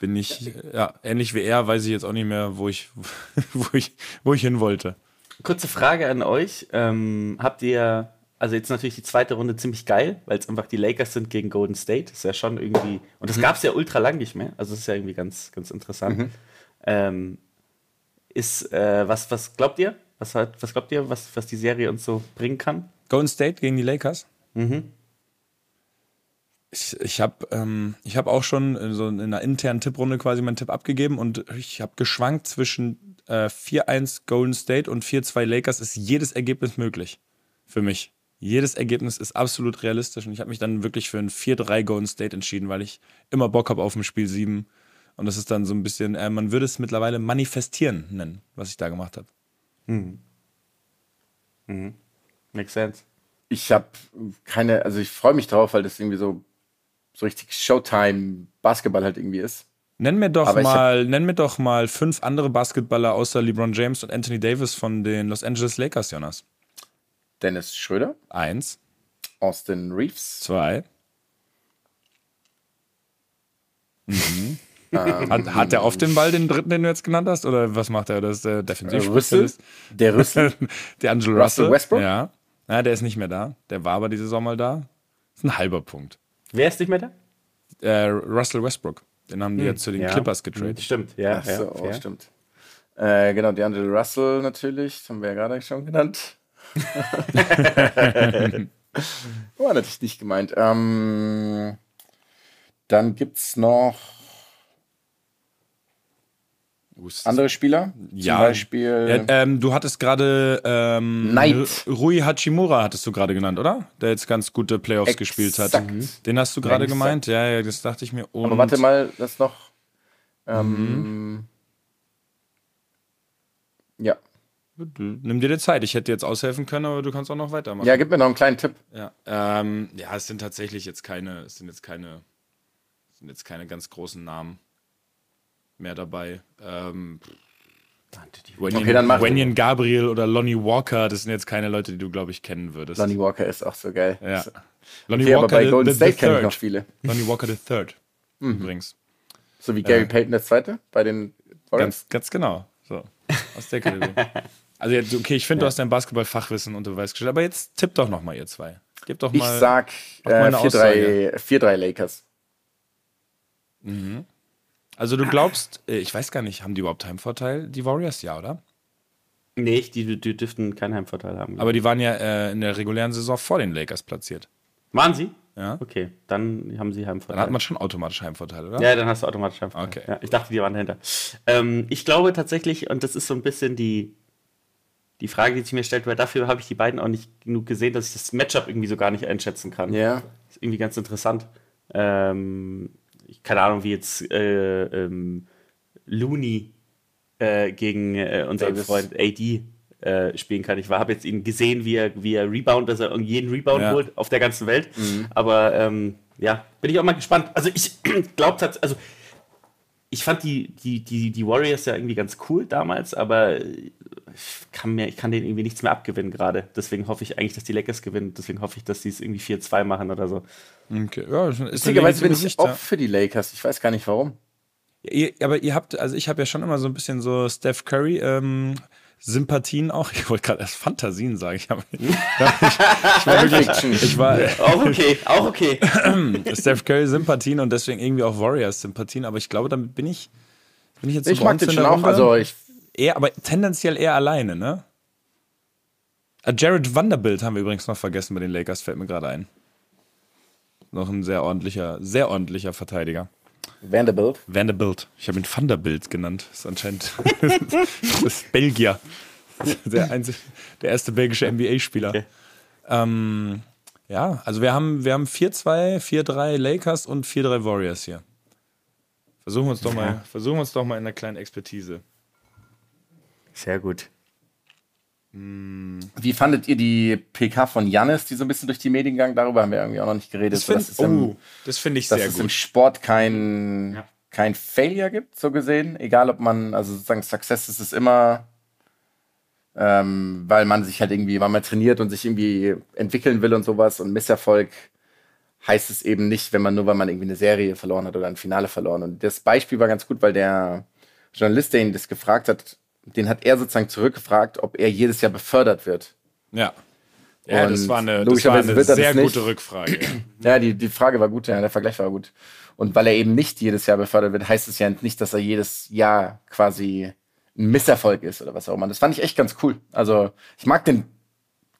bin ich, ja, ähnlich wie er, weiß ich jetzt auch nicht mehr, wo ich, wo ich, wo ich hin wollte. Kurze Frage an euch. Ähm, habt ihr, also jetzt natürlich die zweite Runde ziemlich geil, weil es einfach die Lakers sind gegen Golden State. Das ist ja schon irgendwie, und das mhm. gab es ja ultra lang nicht mehr. Also das ist ja irgendwie ganz, ganz interessant. Mhm. Ähm, ist, äh, was, was glaubt ihr? Was, was glaubt ihr, was, was die Serie uns so bringen kann? Golden State gegen die Lakers? Mhm. Ich, ich habe ähm, hab auch schon so in einer internen Tipprunde quasi meinen Tipp abgegeben und ich habe geschwankt zwischen äh, 4-1 Golden State und 4-2 Lakers. Ist jedes Ergebnis möglich für mich. Jedes Ergebnis ist absolut realistisch und ich habe mich dann wirklich für ein 4-3 Golden State entschieden, weil ich immer Bock habe auf ein Spiel 7. Und das ist dann so ein bisschen, äh, man würde es mittlerweile manifestieren nennen, was ich da gemacht habe. Mhm. Mhm. Makes sense. Ich habe keine, also ich freue mich drauf, weil das irgendwie so so richtig Showtime-Basketball halt irgendwie ist. Nenn mir doch mal, nenn mir doch mal fünf andere Basketballer außer LeBron James und Anthony Davis von den Los Angeles Lakers, Jonas. Dennis Schröder. Eins. Austin Reeves. Zwei. Mhm. Hat, hat er oft den Ball, den dritten, den du jetzt genannt hast? Oder was macht er? Das ist der Defensivspezialist. Der Rüssel. der Angelo Russell. Russell Westbrook? Ja. ja. Der ist nicht mehr da. Der war aber die Saison mal da. Das ist ein halber Punkt. Wer ist nicht mehr da? Äh, Russell Westbrook. Den haben die hm, ja zu den ja. Clippers getradet. Stimmt, ja. Ach so, ja, oh, stimmt. Äh, genau, DeAndre Russell natürlich, das haben wir ja gerade schon genannt. War natürlich nicht gemeint. Ähm, dann gibt es noch. Andere Spieler? Ja. Zum Beispiel. Ja, ähm, du hattest gerade ähm, Knight. Rui Hachimura hattest du gerade genannt, oder? Der jetzt ganz gute Playoffs Exakt. gespielt hat. Mhm. Den hast du gerade gemeint? Ja, ja, das dachte ich mir. Und Aber warte mal, das noch. Ähm, Ja. Nimm dir die Zeit. Ich hätte jetzt aushelfen können, aber du kannst auch noch weitermachen. Ja, gib mir noch einen kleinen Tipp. Ja, ähm, ja, es sind tatsächlich jetzt keine, es sind jetzt keine, es sind jetzt keine ganz großen Namen mehr dabei. Ähm, Wenyan, Okay, dann Wenyan Gabriel oder Lonnie Walker, das sind jetzt keine Leute, die du, glaube ich, kennen würdest. Lonnie Walker ist auch so geil. ja. Lonnie Okay, aber bei the- Golden the- State kenne ich noch viele. Lonnie Walker the Third, übrigens. So wie Gary Payton der Zweite bei den Warriors. Ganz, ganz genau. So, aus der Kategorie. also, jetzt, okay, ich finde, du hast dein Basketball-Fachwissen unter Beweis gestellt, aber jetzt tipp doch noch mal, ihr zwei. Gib doch Ich mal. sag mach mal äh, eine 4-3 4-3 Lakers. Also, du glaubst, äh, ich weiß gar nicht, haben die überhaupt Heimvorteil? Die Warriors, ja, oder? Nee, die, die dürften keinen Heimvorteil haben. Aber die waren ja äh, in der regulären Saison vor den Lakers platziert. Waren sie? Ja. Okay, dann haben sie Heimvorteil. Dann hat man schon automatisch Heimvorteil, oder? Ja, dann hast du automatisch Heimvorteil. Okay. Ja, ich dachte, die waren dahinter. Ähm, ich glaube tatsächlich, und das ist so ein bisschen die, die Frage, die sich mir stellt, weil dafür habe ich die beiden auch nicht genug gesehen, dass ich das Matchup irgendwie so gar nicht einschätzen kann. Ja. ist irgendwie ganz interessant. Ähm, keine Ahnung, wie jetzt äh, ähm, Looney äh, gegen äh, unseren Davis. Freund AD äh, spielen kann. Ich habe jetzt ihn gesehen, wie er, wie er Rebound, dass er jeden Rebound Ja. holt auf der ganzen Welt. Aber ähm, ja, bin ich auch mal gespannt. Also ich glaube tatsächlich, also ich fand die, die, die, die Warriors ja irgendwie ganz cool damals, aber ich kann, mir, ich kann denen irgendwie nichts mehr abgewinnen gerade. Deswegen hoffe ich eigentlich, dass die Lakers gewinnen. Deswegen hoffe ich, dass die es irgendwie 4-2 machen oder so. Okay. Ja, Witzigerweise bin ich ja. für die Lakers. Ich weiß gar nicht warum. Ihr, aber ihr habt, also ich habe ja schon immer so ein bisschen so Steph Curry ähm, Sympathien auch. Ich wollte gerade erst Fantasien sagen. Ich, hab, ich, ich war wirklich, ich war Auch okay, auch okay. Steph Curry Sympathien und deswegen irgendwie auch Warriors Sympathien. Aber ich glaube, damit bin ich, bin ich jetzt so Ich mag den schon auch. Also ich, eher, aber tendenziell eher alleine, ne? Äh, Jared Vanderbilt haben wir übrigens noch vergessen bei den Lakers, fällt mir gerade ein. Noch ein sehr ordentlicher, sehr ordentlicher Verteidiger. Vanderbilt. Vanderbilt. Ich habe ihn Vanderbilt genannt. Das ist anscheinend das ist Belgier. Der, einzige, der erste belgische NBA-Spieler. Okay. Ähm, ja, also wir haben, wir haben 4-2, 4-3 Lakers und 4-3 Warriors hier. Versuchen wir uns doch mal, versuchen wir uns doch mal in einer kleinen Expertise. Sehr gut. Wie fandet ihr die PK von Jannis, die so ein bisschen durch die Medien gegangen? Darüber haben wir irgendwie auch noch nicht geredet. Das so, finde dass es im, oh, find ich dass sehr es im gut. Sport kein, Ja. kein Failure gibt, so gesehen. Egal, ob man, also sozusagen Success ist es immer, ähm, weil man sich halt irgendwie, weil man trainiert und sich irgendwie entwickeln will und sowas. Und Misserfolg heißt es eben nicht, wenn man nur, weil man irgendwie eine Serie verloren hat oder ein Finale verloren. Und das Beispiel war ganz gut, weil der Journalist, der ihn das gefragt hat, den hat er sozusagen zurückgefragt, ob er jedes Jahr befördert wird. Ja. Ja, das Und war eine, das war eine wird das sehr nicht. gute Rückfrage. ja. Ja, die, die Frage war gut, ja, der Vergleich war gut. Und weil er eben nicht jedes Jahr befördert wird, heißt es ja nicht, dass er jedes Jahr quasi ein Misserfolg ist oder was auch immer. Das fand ich echt ganz cool. Also ich mag den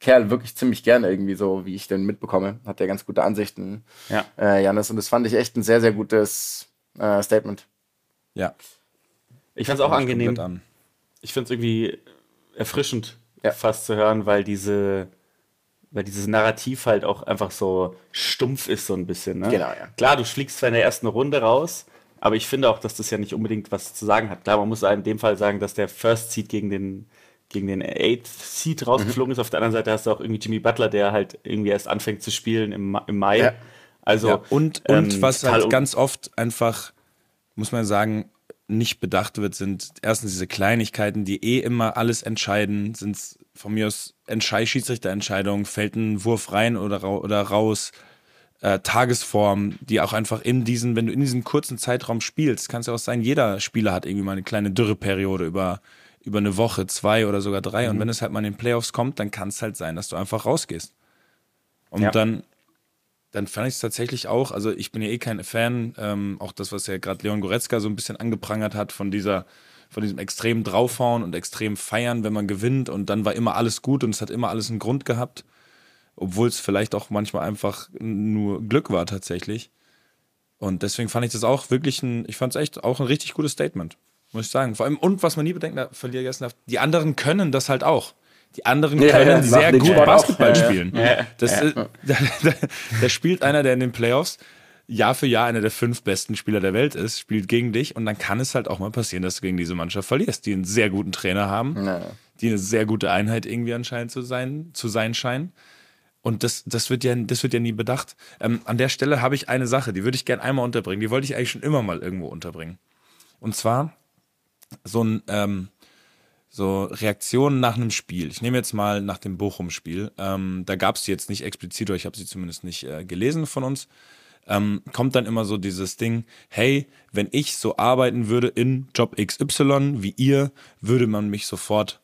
Kerl wirklich ziemlich gerne irgendwie so, wie ich den mitbekomme. Hat der ganz gute Ansichten, Ja. äh, Janis. Und das fand ich echt ein sehr, sehr gutes äh, Statement. ja. Ich fand es auch angenehm. An. Ich finde es irgendwie erfrischend, Ja. fast zu hören, weil diese, weil dieses Narrativ halt auch einfach so stumpf ist, so ein bisschen. Ne? Genau, ja. Klar, du fliegst zwar in der ersten Runde raus, aber ich finde auch, dass das ja nicht unbedingt was zu sagen hat. Klar, man muss in dem Fall sagen, dass der First Seed gegen den gegen den Eighth Seed rausgeflogen ist. Auf der anderen Seite hast du auch irgendwie Jimmy Butler, der halt irgendwie erst anfängt zu spielen im, im Mai. Ja. Also Ja, und, und ähm, was total halt ganz oft einfach, muss man sagen, nicht bedacht wird, sind erstens diese Kleinigkeiten, die eh immer alles entscheiden, sind von mir aus Entscheid Schiedsrichterentscheidungen, fällt ein Wurf rein oder, rau oder raus, äh, Tagesform, die auch einfach in diesen, wenn du in diesem kurzen Zeitraum spielst, kann es ja auch sein, jeder Spieler hat irgendwie mal eine kleine Dürreperiode über, über eine Woche, zwei oder sogar drei. Und wenn es halt mal in den Playoffs kommt, dann kann es halt sein, dass du einfach rausgehst. Und Ja. dann dann fand ich es tatsächlich auch, also ich bin ja eh kein Fan, ähm, auch das, was ja gerade Leon Goretzka so ein bisschen angeprangert hat, von dieser, von diesem extremen Draufhauen und extrem Feiern, wenn man gewinnt und dann war immer alles gut und es hat immer alles einen Grund gehabt, obwohl es vielleicht auch manchmal einfach nur Glück war tatsächlich. Und deswegen fand ich das auch wirklich ein, ich fand es echt auch ein richtig gutes Statement. muss ich sagen. Vor allem, und was man nie bedenken darf, vergessen darf, die anderen können das halt auch. Die anderen Ja, können ja, sehr gut Sport auch. Basketball Ja, ja. spielen. Das, äh, da, da, da spielt einer, der in den Playoffs Jahr für Jahr einer der fünf besten Spieler der Welt ist, spielt gegen dich und dann kann es halt auch mal passieren, dass du gegen diese Mannschaft verlierst, die einen sehr guten Trainer haben, die eine sehr gute Einheit irgendwie anscheinend zu sein, zu sein scheinen. Und das, das, wird ja, das wird ja nie bedacht. Ähm, an der Stelle habe ich eine Sache, die würde ich gerne einmal unterbringen. Die wollte ich eigentlich schon immer mal irgendwo unterbringen. Und zwar so ein ähm, so Reaktionen nach einem Spiel. Ich nehme jetzt mal nach dem Bochum-Spiel. Ähm, da gab es die jetzt nicht explizit, oder ich habe sie zumindest nicht äh, gelesen von uns. Ähm, kommt dann immer so dieses Ding, hey, wenn ich so arbeiten würde in Job XY wie ihr, würde man mich sofort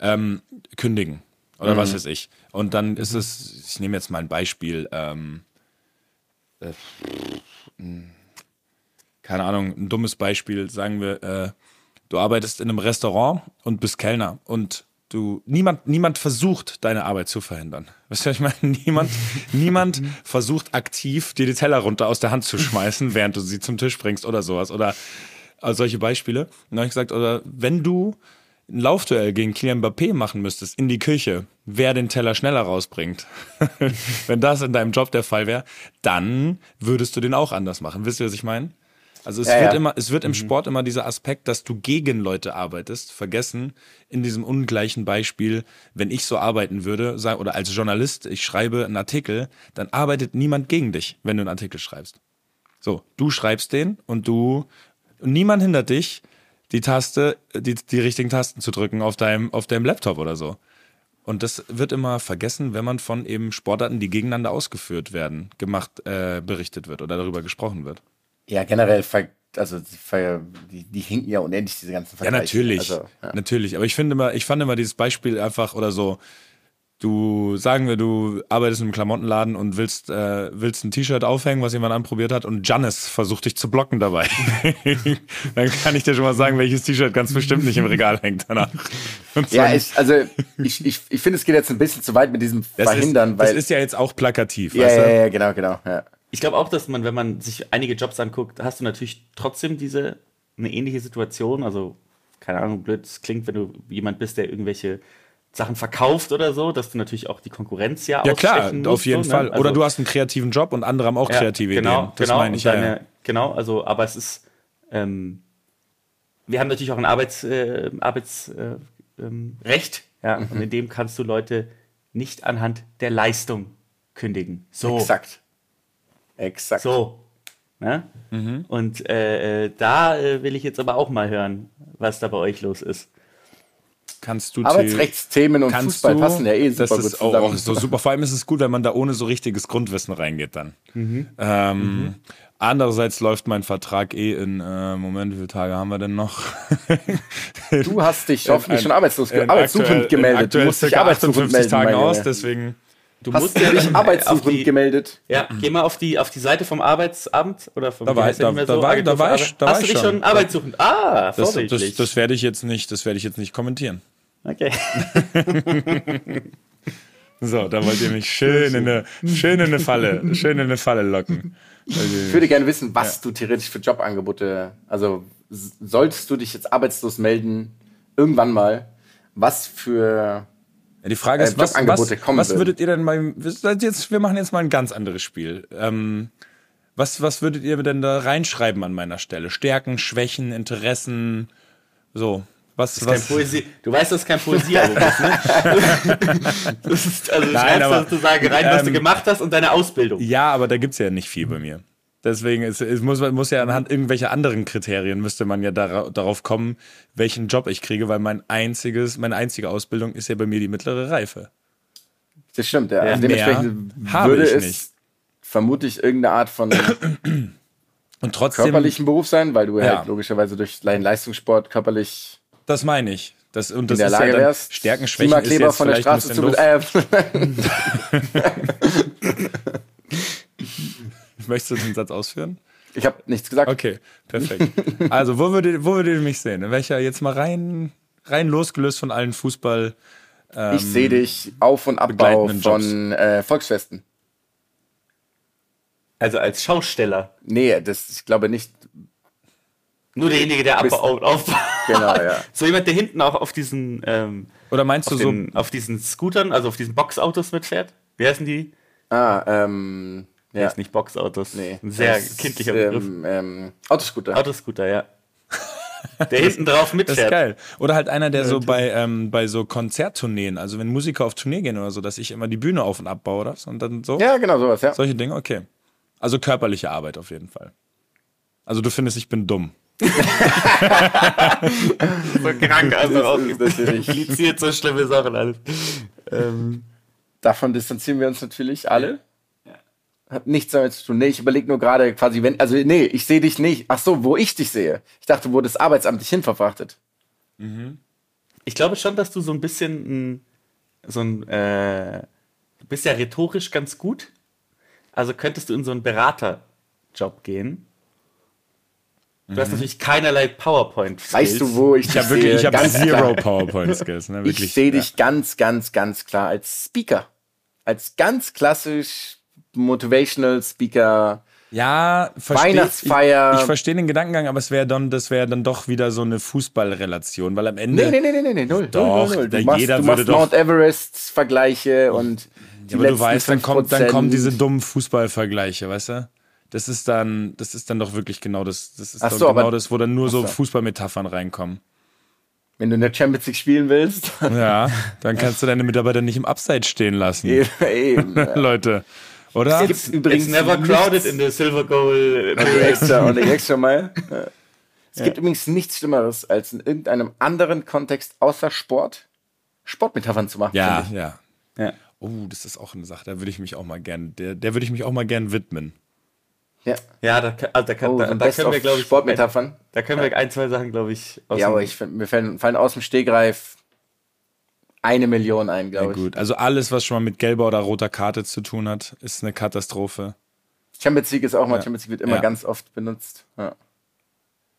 ähm, kündigen. Oder was weiß ich. Und dann ist es, ich nehme jetzt mal ein Beispiel, ähm, äh, keine Ahnung, ein dummes Beispiel, sagen wir, äh, du arbeitest in einem Restaurant und bist Kellner und du, niemand, niemand versucht, deine Arbeit zu verhindern. Weißt du, was ich meine? Niemand, niemand versucht aktiv, dir die Teller runter aus der Hand zu schmeißen, während du sie zum Tisch bringst oder sowas. Oder also solche Beispiele. Und dann habe ich gesagt, oder wenn du ein Laufduell gegen Kylian Mbappé machen müsstest in die Küche, wer den Teller schneller rausbringt, wenn das in deinem Job der Fall wäre, dann würdest du den auch anders machen. Wisst ihr, was ich meine? Also es Ja, wird ja. immer, es wird im Sport immer dieser Aspekt, dass du gegen Leute arbeitest, vergessen in diesem ungleichen Beispiel, wenn ich so arbeiten würde, oder als Journalist, ich schreibe einen Artikel, dann arbeitet niemand gegen dich, wenn du einen Artikel schreibst. So, du schreibst den und du, und niemand hindert dich, die Taste, die, die richtigen Tasten zu drücken auf deinem, auf deinem Laptop oder so. Und das wird immer vergessen, wenn man von eben Sportarten, die gegeneinander ausgeführt werden, gemacht, äh, berichtet wird oder darüber gesprochen wird. Ja, generell, also die, die, hinken ja unendlich, diese ganzen Ja, Vergleiche. natürlich. Also, ja. Natürlich. Aber ich finde immer, ich fand immer dieses Beispiel einfach oder so, du, sagen wir, du arbeitest in einem Klamottenladen und willst, äh, willst ein T-Shirt aufhängen, was jemand anprobiert hat und Jannis versucht dich zu blocken dabei. Dann kann ich dir schon mal sagen, welches T-Shirt ganz bestimmt nicht im Regal hängt danach. Ja, ich, also ich, ich, ich finde, es geht jetzt ein bisschen zu weit mit diesem das Verhindern, ist, weil. das ist ja jetzt auch plakativ, ja, weißt ja, ja, genau, genau. Ja. Ich glaube auch, dass man, wenn man sich einige Jobs anguckt, hast du natürlich trotzdem diese eine ähnliche Situation. Also, keine Ahnung, blöd es klingt, wenn du jemand bist, der irgendwelche Sachen verkauft oder so, dass du natürlich auch die Konkurrenz ja Ja klar, ausstechen auf musst, jeden so, ne? Fall. Oder Also- du hast einen kreativen Job und andere haben auch Ja, kreative genau, Ideen. Das genau, meine ich deine, ja. Genau, also, aber es ist, ähm, wir haben natürlich auch ein Arbeits, äh, Arbeitsrecht, äh, ähm, ja, Mhm. und in dem kannst du Leute nicht anhand der Leistung kündigen. So. Exakt. Exakt. So. Ne? Mhm. Und äh, äh, da äh, will ich jetzt aber auch mal hören, was da bei euch los ist. Kannst du Arbeitsrechtsthemen und kannst Fußball du, passen ja eh super das ist auch, auch so super. Vor allem ist es gut, wenn man da ohne so richtiges Grundwissen reingeht dann. Mhm. Ähm, Andererseits läuft mein Vertrag eh in, äh, Moment, wie viele Tage haben wir denn noch? Du hast dich hoffentlich schon arbeitslos, arbeitssuchend gemeldet. Du musst dich arbeitssuchend 58 melden. Tagen aus, deswegen. Du Hast du dich auf arbeitssuchend die, gemeldet? Ja, geh mal auf die, auf die Seite vom Arbeitsamt oder vom Da war- da- nicht mehr da war- Agentur da war ich- da war Hast ich du dich schon. schon arbeitssuchend? Ah, Das, das, vorbildlich. das werde ich jetzt nicht, das werde ich jetzt nicht kommentieren. okay. So, da wollt ihr mich schön in eine, schön in eine Falle, schön in eine Falle locken. Ich würde gerne wissen, was du theoretisch für Jobangebote, also solltest du dich jetzt arbeitslos melden, irgendwann mal, was für Ja, die Frage Äh, ist, was, was, was würden. würdet ihr denn mal, wir- jetzt, wir machen jetzt mal ein ganz anderes Spiel. Ähm, was, was würdet ihr denn da reinschreiben an meiner Stelle? Stärken, Schwächen, Interessen, so. Was, Kein was, Poesie. Du weißt, dass es kein Poesiealbum ist, ne? das ist, also du Nein, schreibst aber, sozusagen rein, was du ähm, gemacht hast und deine Ausbildung. ja, aber da gibt's ja nicht viel bei mir. Deswegen ist, es muss, muss ja anhand irgendwelcher anderen Kriterien müsste man ja dara darauf kommen, welchen Job ich kriege, weil mein einziges, meine einzige Ausbildung ist ja bei mir die mittlere Reife. Das stimmt, ja. Ja, also dementsprechend würde ich es nicht. vermutlich irgendeine Art von Und trotzdem, körperlichen Beruf sein, weil du Ja. halt logischerweise durch deinen Leistungssport körperlich das meine ich. Das, und das in der ist Lage ja wärst, Stärken, Schwächen ist jetzt von der Straße zu äh, Möchtest du den Satz ausführen? Ich habe nichts gesagt. Okay, perfekt. Also, wo würdet, wo würdet ihr mich sehen? In welcher, jetzt mal rein, rein losgelöst von allen Fußball. Ähm, Ich sehe dich Auf- und Abbau von äh, Volksfesten. Also als Schausteller. Nee, das, ich glaube nicht. Nur derjenige, der abbaut, aufbaut. Genau, ja. So jemand, der hinten auch auf diesen, ähm, Oder meinst auf, du so, den, auf diesen Scootern, also auf diesen Boxautos mitfährt? Wie heißen die? Ah, ähm, Ja. ist nicht Boxautos. Nee. Ein sehr Das kindlicher Begriff. Ähm, ähm, Autoscooter. Autoscooter, ja. Der hinten drauf das ist mitfährt. geil. Oder halt einer, der so bei, ähm, bei so Konzerttourneen, also wenn Musiker auf Tournee gehen oder so, dass ich immer die Bühne auf und abbaue oder so, und dann so. Ja, genau sowas, ja. Solche Dinge, okay. Also körperliche Arbeit auf jeden Fall. Also du findest, ich bin dumm. So krank, also auch impliziert so schlimme Sachen alles. Ähm, Davon distanzieren wir uns natürlich alle. Hat nichts damit zu tun. Nee, ich überlege nur gerade quasi, wenn, also nee, ich sehe dich nicht. Ach so, wo ich dich sehe. Ich dachte, wo das Arbeitsamt dich hinverfrachtet. ich glaube schon, dass du so ein bisschen ein, so ein, äh, du bist ja rhetorisch ganz gut. Also könntest du in so einen Beraterjob gehen. Du hast natürlich keinerlei PowerPoint. Mhm. Weißt du, wo ich dich Ich habe wirklich, sehe? ich habe zero. PowerPoint-Skills. Ne? Wirklich. Ich sehe dich ganz, ganz, ganz klar als Speaker. Als ganz klassisch Motivational Speaker. Ja, versteh, Weihnachtsfeier. Ich, ich verstehe den Gedankengang, aber es wäre dann, das wäre dann doch wieder so eine Fußballrelation, weil am Ende. Nee, nee, nee, nee, nee, null. Doch, null, null, da Du machst, jeder du würde machst doch- Mount Everest-Vergleiche und die Ja, aber du weißt, dann kommt, dann 5%. kommen diese dummen Fußballvergleiche, weißt du? Das ist dann, das ist dann doch wirklich genau das, das ist Ach doch so, genau das, wo dann nur so. Fußballmetaphern reinkommen. Wenn du in der Champions League spielen willst, Ja, dann kannst du deine Mitarbeiter nicht im Upside stehen lassen, eben. eben. Leute. Oder? Es gibt übrigens It's never nichts- crowded in the silver goal. Und die extra und die extra mal. Ja. Es gibt übrigens nichts Schlimmeres, als in irgendeinem anderen Kontext außer Sport Sportmetaphern zu machen. Ja, finde ja. Ja. Oh, das ist auch eine Sache, da würde ich mich auch mal gern, der, der würde ich mich auch mal gern widmen. Ja. Ja, da, kann- also da, kann, Oh, da, da können wir, glaube ich, Sportmetaphern. Da können wir ein, zwei Sachen, glaube ich, aus Ja, aber ich mir fallen, fallen aus dem Stegreif eine Million ein, Ja, glaube ich. gut. Also alles, was schon mal mit gelber oder roter Karte zu tun hat, ist eine Katastrophe. Champions League ist auch mal, Ja. Champions League wird immer Ja. ganz oft benutzt. Ja.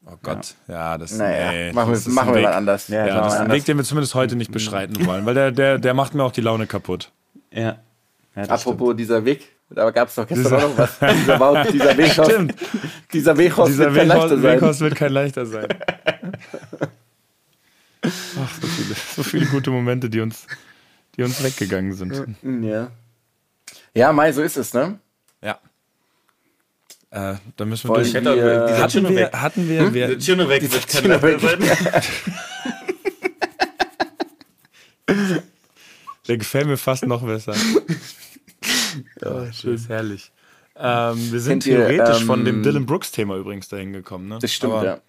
Oh Gott, ja, das, Naja, nee, machen wir, das ist machen ein wir Weg. mal anders. Ja, das wir ist ein anders. Weg, den wir zumindest heute nicht beschreiten wollen, weil der, der, der macht mir auch die Laune kaputt. Ja. ja das Apropos dieser Weg, da gab es doch gestern Dieser- auch noch was. Dieser, Bau, dieser Weghaus, Stimmt. dieser Weghaus Dieser wird kein leichter sein. Weghaus wird kein leichter sein. Ach, so so viele gute Momente, die uns, die uns weggegangen sind. Ja. Ja, Mai, so ist es, ne? Ja. Äh, da müssen wir Wollen durch. Wir- die Hatten wir, weg. hatten wir, wir Die Schöne weg Schöne leichter weg. der gefällt mir fast noch besser. oh, schön. ist herrlich. Ähm, wir sind Kennt ihr, theoretisch ähm, von dem Dylan Brooks-Thema übrigens dahin gekommen. Ne? Das stimmt, Aber, ja.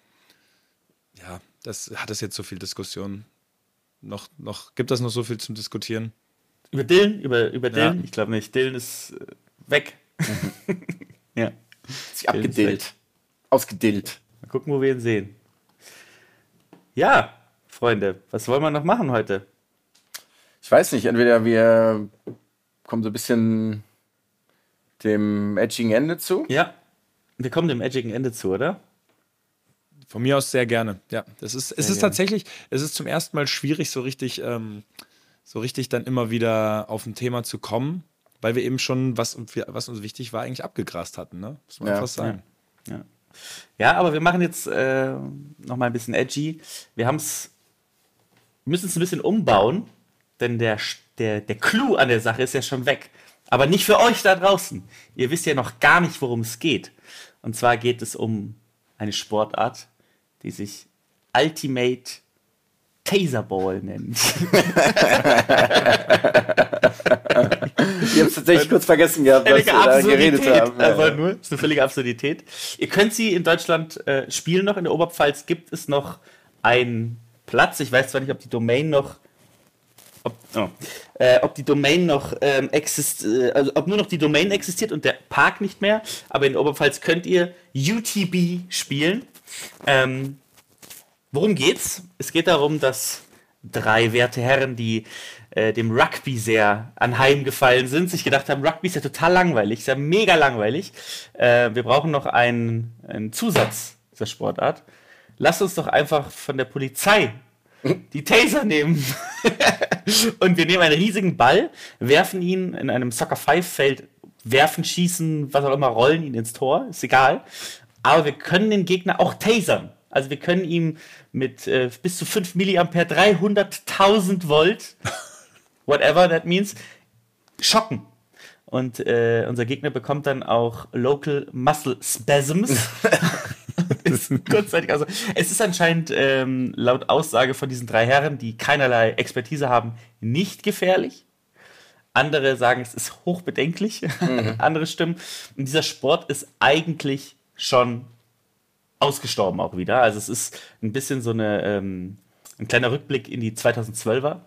ja, das hat es jetzt so viel Diskussion. Noch, noch, gibt das noch so viel zum Diskutieren? Über Dylan? Über, über Ja. Dylan? Ich glaube nicht. Dylan ist äh, weg. ja. Sich abgedillt. Ausgedillt. Mal gucken, wo wir ihn sehen. Ja, Freunde, was wollen wir noch machen heute? Ich weiß nicht, entweder wir kommen so ein bisschen dem edgigen Ende zu. Ja, wir kommen dem edgigen Ende zu, oder? Von mir aus sehr gerne. Ja, das ist, es ist gerne. tatsächlich, es ist zum ersten Mal schwierig, so richtig, ähm, so richtig dann immer wieder auf ein Thema zu kommen, weil wir eben schon, was, was uns wichtig war, eigentlich abgegrast hatten. Ne? Muss man Ja. einfach sagen. Ja, aber wir machen jetzt äh, noch mal ein bisschen edgy. Wir haben's, müssen es ein bisschen umbauen, denn der, der, der Clou an der Sache ist ja schon weg. Aber nicht für euch da draußen. Ihr wisst ja noch gar nicht, worum es geht. Und zwar geht es um eine Sportart, die sich Ultimate Taserball nennt. Ich habe es tatsächlich kurz vergessen gehabt, was wir da geredet haben. Einfach nur. Das ist eine völlige Absurdität. Ihr könnt sie in Deutschland äh, spielen noch. In der Oberpfalz gibt es noch einen Platz. Ich weiß zwar nicht, ob die Domain noch. Ob, oh, äh, ob die Domain noch ähm, existiert, also ob nur noch die Domain existiert und der Park nicht mehr, aber in der Oberpfalz könnt ihr UTB spielen. Ähm, worum geht's? Es geht darum, dass drei werte Herren, die äh, dem Rugby sehr anheimgefallen sind, sich gedacht haben, Rugby ist ja total langweilig, ist ja mega langweilig. Äh, wir brauchen noch einen, einen Zusatz dieser Sportart. Lasst uns doch einfach von der Polizei die Taser nehmen. Und wir nehmen einen riesigen Ball, werfen ihn in einem Soccer-5-Feld, werfen, schießen, was auch immer, rollen ihn ins Tor, ist egal. Aber wir können den Gegner auch tasern. Also wir können ihm mit äh, bis zu 5 Milliampere 300.000 Volt, whatever that means, schocken. Und äh, unser Gegner bekommt dann auch Local Muscle Spasms. kurzzeitig, also es ist anscheinend ähm, laut Aussage von diesen drei Herren, die keinerlei Expertise haben, nicht gefährlich. Andere sagen, es ist hochbedenklich. Andere Stimmen. Und dieser Sport ist eigentlich schon ausgestorben auch wieder. Also es ist ein bisschen so eine, ähm, ein kleiner Rückblick in die 2012er,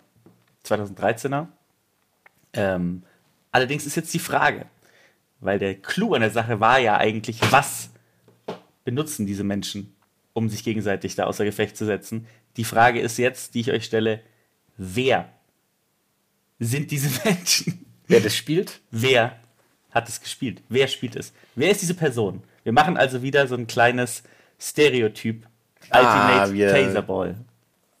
2013er. Ähm, allerdings ist jetzt die Frage, weil der Clou an der Sache war ja eigentlich, was benutzen diese Menschen, um sich gegenseitig da außer Gefecht zu setzen. Die Frage ist jetzt, die ich euch stelle, wer sind diese Menschen? Wer das spielt? Wer hat es gespielt? Wer spielt es? Wer ist diese Person? Wir machen also wieder so ein kleines Stereotyp. Ah, Ultimate wir- Taserball.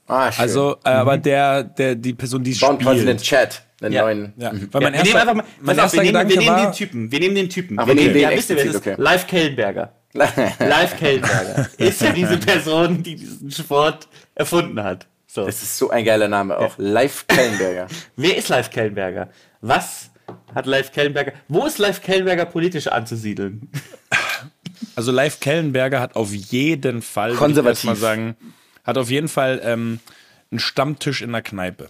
Ah, schön. Also, äh, aber der, der, die Person, die den spielt. Chat, einen Ja. neuen. Ja, weil Ja, mein wir nehmen erster, einfach mal, mein pass auf, erster wir nehmen, Gedanke wir nehmen war, den Typen. Wir nehmen den Typen. Ach, wir okay, nehmen, den ja, wisst ihr, wer das explizit, ist? okay. Live Kellenberger. Live Kellenberger ist ja diese Person, die diesen Sport erfunden hat. So. Das ist so ein geiler Name auch. Live Kellenberger. Wer ist Live Kellenberger? Was hat Live Kellenberger? Wo ist Live Kellenberger politisch anzusiedeln? also Live Kellenberger hat auf jeden Fall, Konservativ. Ich mal sagen, hat auf jeden Fall ähm, einen Stammtisch in der Kneipe.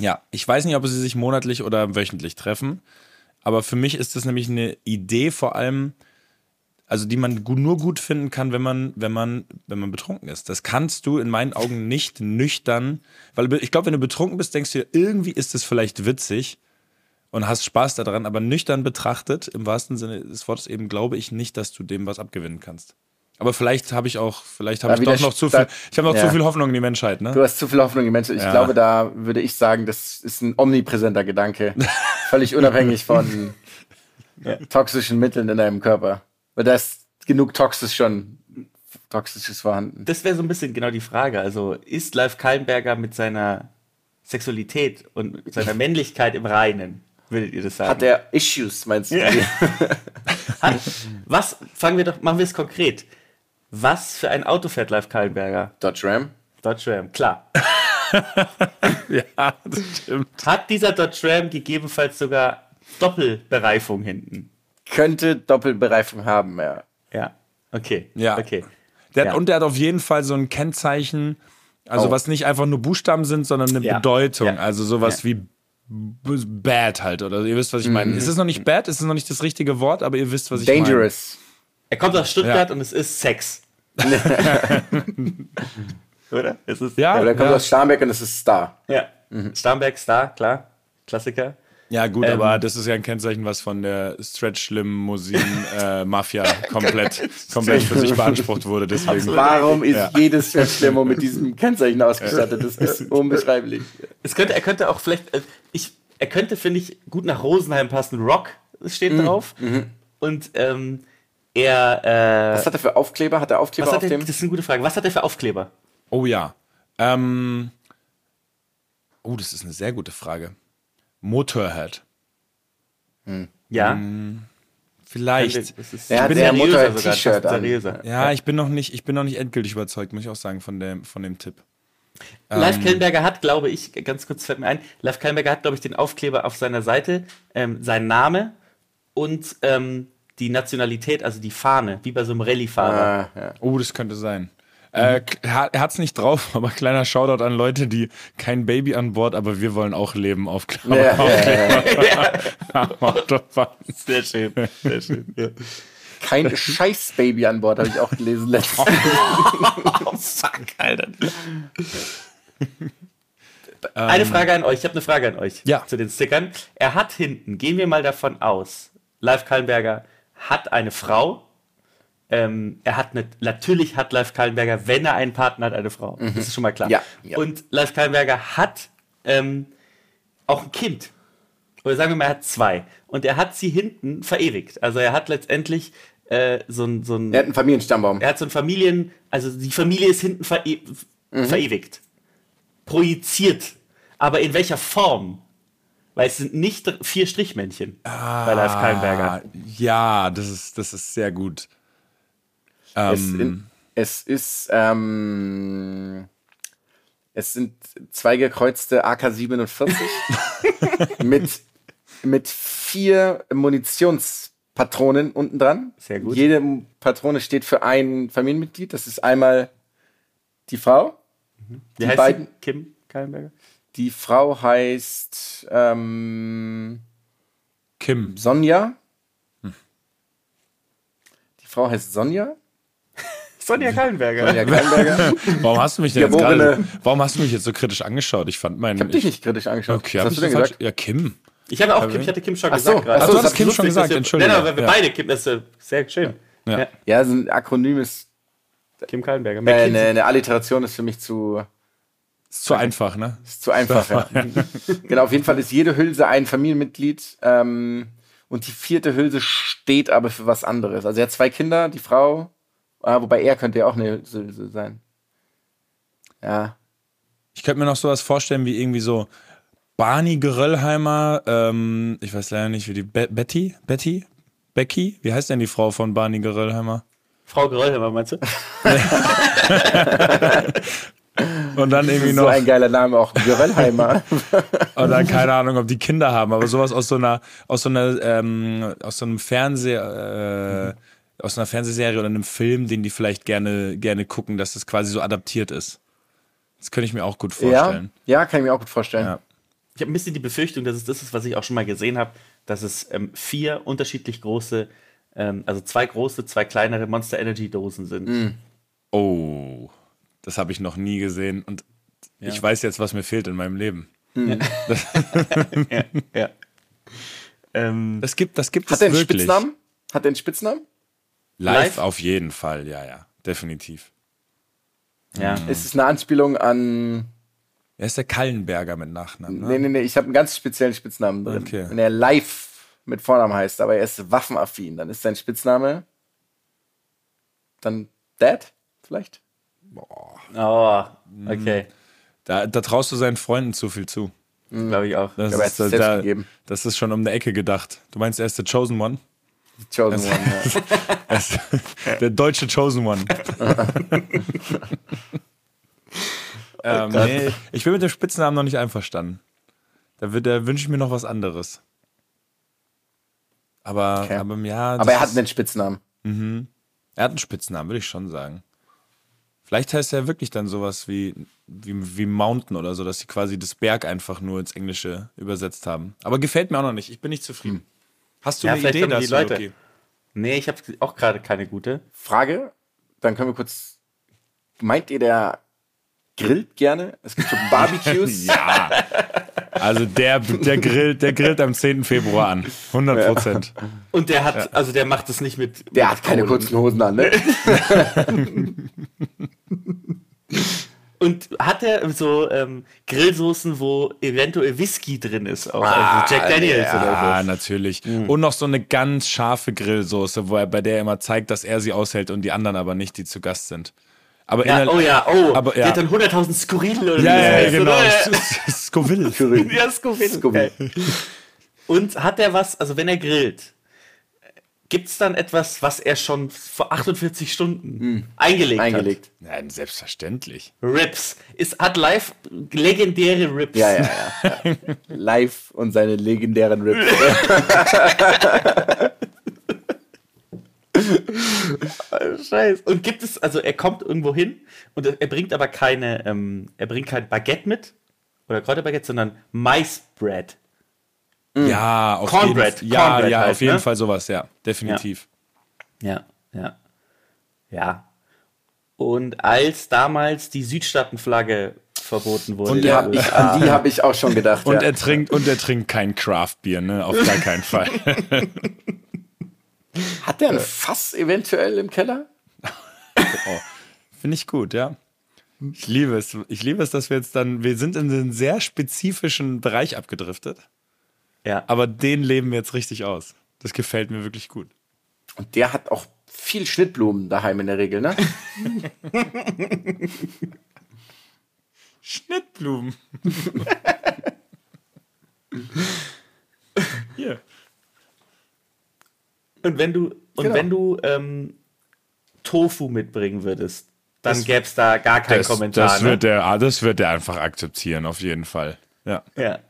Ja, ich weiß nicht, ob sie sich monatlich oder wöchentlich treffen, aber für mich ist das nämlich eine Idee vor allem, also die man nur gut finden kann, wenn man, wenn man, wenn man betrunken ist. Das kannst du in meinen Augen nicht nüchtern, weil ich glaube, wenn du betrunken bist, denkst du dir, irgendwie ist es vielleicht witzig und hast Spaß daran, aber nüchtern betrachtet, im wahrsten Sinne des Wortes eben, glaube ich nicht, dass du dem was abgewinnen kannst. Aber vielleicht habe ich auch, vielleicht habe ich doch noch zu viel, ich habe noch ja. zu viel Hoffnung in die Menschheit, ne? Du hast zu viel Hoffnung in die Menschen. Ich Ja. glaube, da würde ich sagen, das ist ein omnipräsenter Gedanke. Völlig unabhängig von toxischen Mitteln in deinem Körper. Weil da ist genug Toxisch schon, Toxisches vorhanden. Das wäre so ein bisschen genau die Frage. Also ist Live Kallenberger mit seiner Sexualität und seiner Männlichkeit im Reinen? Würdet ihr das sagen? Hat er Issues, meinst du? Ja. Hat, was, fangen wir doch, machen wir es konkret. Was für ein Auto fährt Live Kallenberger? Dodge Ram? Dodge Ram, klar. Ja, das stimmt. Hat dieser Dodge Ram gegebenenfalls sogar Doppelbereifung hinten? Könnte Doppelbereifung haben, ja. Ja, okay. Ja. Okay. Der Ja. hat, Und der hat auf jeden Fall so ein Kennzeichen, also Oh. was nicht einfach nur Buchstaben sind, sondern eine Ja. Bedeutung. Ja. Also sowas wie bad halt. Oder ihr wisst, was ich meine. Es ist noch nicht bad, es ist noch nicht das richtige Wort, aber ihr wisst, was ich meine. Dangerous. Er kommt aus Stuttgart Ja. und es ist Sex. Oder? Es ist, Ja, Aber der kommt ja. aus Starnberg und es ist Star. ja. Starnberg, Star, klar. Klassiker. Ja, gut, Ähm, aber das ist ja ein Kennzeichen, was von der Stretch Limousine äh, Mafia komplett, komplett für sich beansprucht wurde. Deswegen. Warum ist Ja. jedes Stretch-Limo mit diesem Kennzeichen ausgestattet? Das ist unbeschreiblich. Es könnte, er könnte auch vielleicht, äh, ich, er könnte, finde ich, gut nach Rosenheim passen. Rock steht Mhm. drauf. Und ähm, er. Äh, Was hat er für Aufkleber? Hat er Aufkleber was auf hat er, dem? das ist eine gute Frage. Was hat er für Aufkleber? Oh ja. Ähm, oh, das ist eine sehr gute Frage. Motorhead. Ja. Vielleicht. Das ist Er hat bin eher seriöser Motorhead sogar, T-Shirt fast an. Ja, ich bin noch nicht, ich bin noch nicht endgültig überzeugt, muss ich auch sagen, von dem, von dem Tipp. Live Kellenberger hat, glaube ich, ganz kurz fällt mir ein, Live Kellenberger hat, glaube ich, den Aufkleber auf seiner Seite, ähm, sein Name und ähm, die Nationalität, also die Fahne, wie bei so einem Rallye-Fahrer. Ah, ja. Oh, das könnte sein. Äh, er hat's nicht drauf, aber kleiner Shoutout an Leute, die kein Baby an Bord, aber wir wollen auch leben auf Klammer. Ja, ja, ja. Autobahn. Sehr schön, sehr schön. Ja. Kein Scheiß-Baby an Bord, habe ich auch gelesen letztens. Oh, fuck, Alter. Eine Frage an euch, ich habe eine Frage an euch Ja. zu den Stickern. Er hat hinten, gehen wir mal davon aus, Live Kallenberger hat eine Frau. Ähm, er hat eine, natürlich hat Live Kallenberger, wenn er einen Partner hat, eine Frau. Das ist schon mal klar. Ja, ja. Und Live Kallenberger hat ähm, auch ein Kind. Oder sagen wir mal, er hat zwei. Und er hat sie hinten verewigt. Also er hat letztendlich äh, so ein, so ein Er hat einen Familienstammbaum. er hat so ein Familien, also die Familie ist hinten vere verewigt. Projiziert. Aber in welcher Form? Weil es sind nicht vier Strichmännchen bei Live Kallenberger. Ah, ja, das ist, das ist sehr gut. Es Ähm, in, Es ist, ähm, es sind zwei gekreuzte AK-47 mit, mit vier Munitionspatronen unten dran. Sehr gut. Jede Patrone steht für ein Familienmitglied. Das ist einmal die Frau. Wie Die heißt beiden-? Kim Kallenberger? Die Frau heißt ähm, Kim. Sonja. Die Frau heißt Sonja. Sonja Kallenberger. Sonja Kallenberger. Warum hast du mich denn jetzt gerade, warum hast du mich jetzt so kritisch angeschaut? Ich fand meinen. Ich hab dich nicht kritisch angeschaut. Okay, Was hast du denn gesagt? Ja, Kim. Ich habe auch Kim, ich hatte Kim schon Ach so, gesagt gerade. ach so, das ist Kim schon gesagt, wir- Entschuldigung. Nein, aber wir Ja. beide Kim, das ist äh, sehr schön. Ja. Ja. Ja, so ein Akronym ist, Kim Kallenberger. äh, eine, eine Alliteration ist für mich zu, Ist zu einfach, ne? ist zu einfach. Ja. genau, auf jeden Fall ist jede Hülse ein Familienmitglied. Ähm, und die vierte Hülse steht aber für was anderes. Also er hat zwei Kinder, die Frau, ah, wobei er könnte ja auch eine Hülse sein. Ja. Ich könnte mir noch sowas vorstellen wie irgendwie so Barney Geröllheimer, ähm, ich weiß leider nicht, wie die Be Betty? Betty? Becky? Wie heißt denn die Frau von Barney Geröllheimer? Frau Geröllheimer, meinst du? Und dann irgendwie So noch, ein geiler Name auch. Geröllheimer. und dann keine Ahnung, ob die Kinder haben, aber sowas aus so einer, aus so einer, ähm, aus so einem Fernseher, äh, aus einer Fernsehserie oder einem Film, den die vielleicht gerne, gerne gucken, dass das quasi so adaptiert ist. Das könnte ich mir auch gut ja, vorstellen. ja, kann ich mir auch gut vorstellen. Ja. Ich habe ein bisschen die Befürchtung, dass es das ist, was ich auch schon mal gesehen habe, dass es ähm, vier unterschiedlich große, ähm, also zwei große, zwei kleinere Monster Energy Dosen sind. Oh, das habe ich noch nie gesehen und ich weiß jetzt, was mir fehlt in meinem Leben. Ja. Ähm, Das gibt, das gibt Hat es er einen wirklich. Spitznamen? Hat er einen Spitznamen? Live, Live? auf jeden Fall, ja, ja, definitiv. ja. Ist es eine Anspielung an. Er ist der Kallenberger mit Nachnamen. Ne? Nee, nee, nee, ich habe einen ganz speziellen Spitznamen drin. Okay. Wenn er live mit Vornamen heißt, aber er ist waffenaffin, dann ist sein Spitzname dann Dad vielleicht? Oh, okay. Da, da traust du seinen Freunden zu viel zu. Glaube ich auch. Das, Aber er ist, da, das ist schon um eine Ecke gedacht. Du meinst, er ist der Chosen One? Chosen One. Ja. Er der deutsche Chosen One. ähm, nee, ich bin mit dem Spitznamen noch nicht einverstanden. Da, da wünsche ich mir noch was anderes. Aber, Okay. aber ja. Aber er hat einen Spitznamen. Er hat einen Spitznamen, würde ich schon sagen. Vielleicht heißt er wirklich dann sowas wie, wie, wie Mountain oder so, dass sie quasi das Berg einfach nur ins Englische übersetzt haben. Aber gefällt mir auch noch nicht. Ich bin nicht zufrieden. Hast du Ja, eine Idee haben die dazu, Leute- Loki? Nee, ich habe auch gerade keine gute. Frage, dann können wir kurz. Meint ihr, der grillt gerne? Es gibt so Barbecues. Ja. Also der, der, grillt, der grillt am 10. Februar an. 100 Prozent. Und der hat, also der macht es nicht mit. Der mit hat keine Kohle. kurzen Hosen an, ne? Und hat er so ähm, Grillsoßen, wo eventuell Whisky drin ist, auch, Ah, also Jack Daniels Ja, oder natürlich. Hm. Und noch so eine ganz scharfe Grillsoße, wo er, bei der er immer zeigt, dass er sie aushält und die anderen aber nicht, die zu Gast sind. Aber so. Ja, oh ja, oh, Aber, der ja. hat dann 100.000 Skurril oder Ja, ja, ja, heißt, genau. Scoville. Ja. Okay. Und hat er was, also wenn er grillt, gibt es dann etwas, was er schon vor 48 Stunden eingelegt, Eingelegt. Nein, selbstverständlich. hat? Rips. Ist, hat live legendäre Rips. Ja, ja, ja. Live und seine legendären Rips. Scheiße. Und gibt es, also er kommt irgendwo hin und er bringt aber keine, ähm, er bringt kein Baguette mit oder Kräuterbaguette, sondern Maisbread. Ja, auf Cornbread, jeden, ja, Cornbread ja, halt, auf jeden ne? Fall sowas, ja, definitiv. Ja, ja. Ja. Und als damals die Südstaatenflagge verboten wurde, Und Die Ja. hab ich, an die habe ich auch schon gedacht. Und ja. er trinkt und er trinkt kein Craft-Bier, ne, auf gar keinen Fall. Hat der ein Fass eventuell im Keller? Finde ich gut, ja. Ich liebe es. Ich liebe es, dass wir jetzt dann, wir sind in einen sehr spezifischen Bereich abgedriftet, ja. aber den leben wir jetzt richtig aus. Das gefällt mir wirklich gut. Und der hat auch viel Schnittblumen daheim in der Regel, ne? Schnittblumen. Hier. Und wenn du, und Genau. wenn du ähm, Tofu mitbringen würdest, dann gäbe es da gar keinen Das, Kommentar. das, ne? wird der, ah, das wird er einfach akzeptieren, auf jeden Fall. Ja. ja,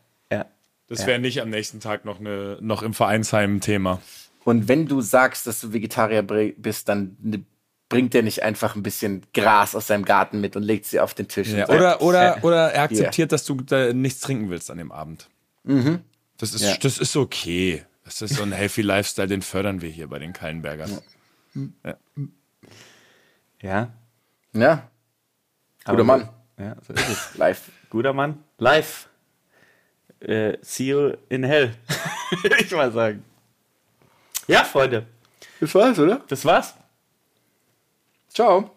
ja. Das wäre nicht am nächsten Tag noch, eine, noch im Vereinsheim ein Thema. Und wenn du sagst, dass du Vegetarier bist, dann ne- bringt er nicht einfach ein bisschen Gras aus seinem Garten mit und legt sie auf den Tisch. Ja, sagt, oder, oder, oder er akzeptiert, dass du da nichts trinken willst an dem Abend. Das, ist, Ja. das ist okay. Das ist so ein healthy Lifestyle, den fördern wir hier bei den Kallenbergers. Ja. Ja, Aber guter Mann. Ja, so ist es. Live. Guter Mann. Live. Äh, see you in hell. Würde ich mal sagen. Ja, Freunde. Das war's, oder? Das war's. Ciao.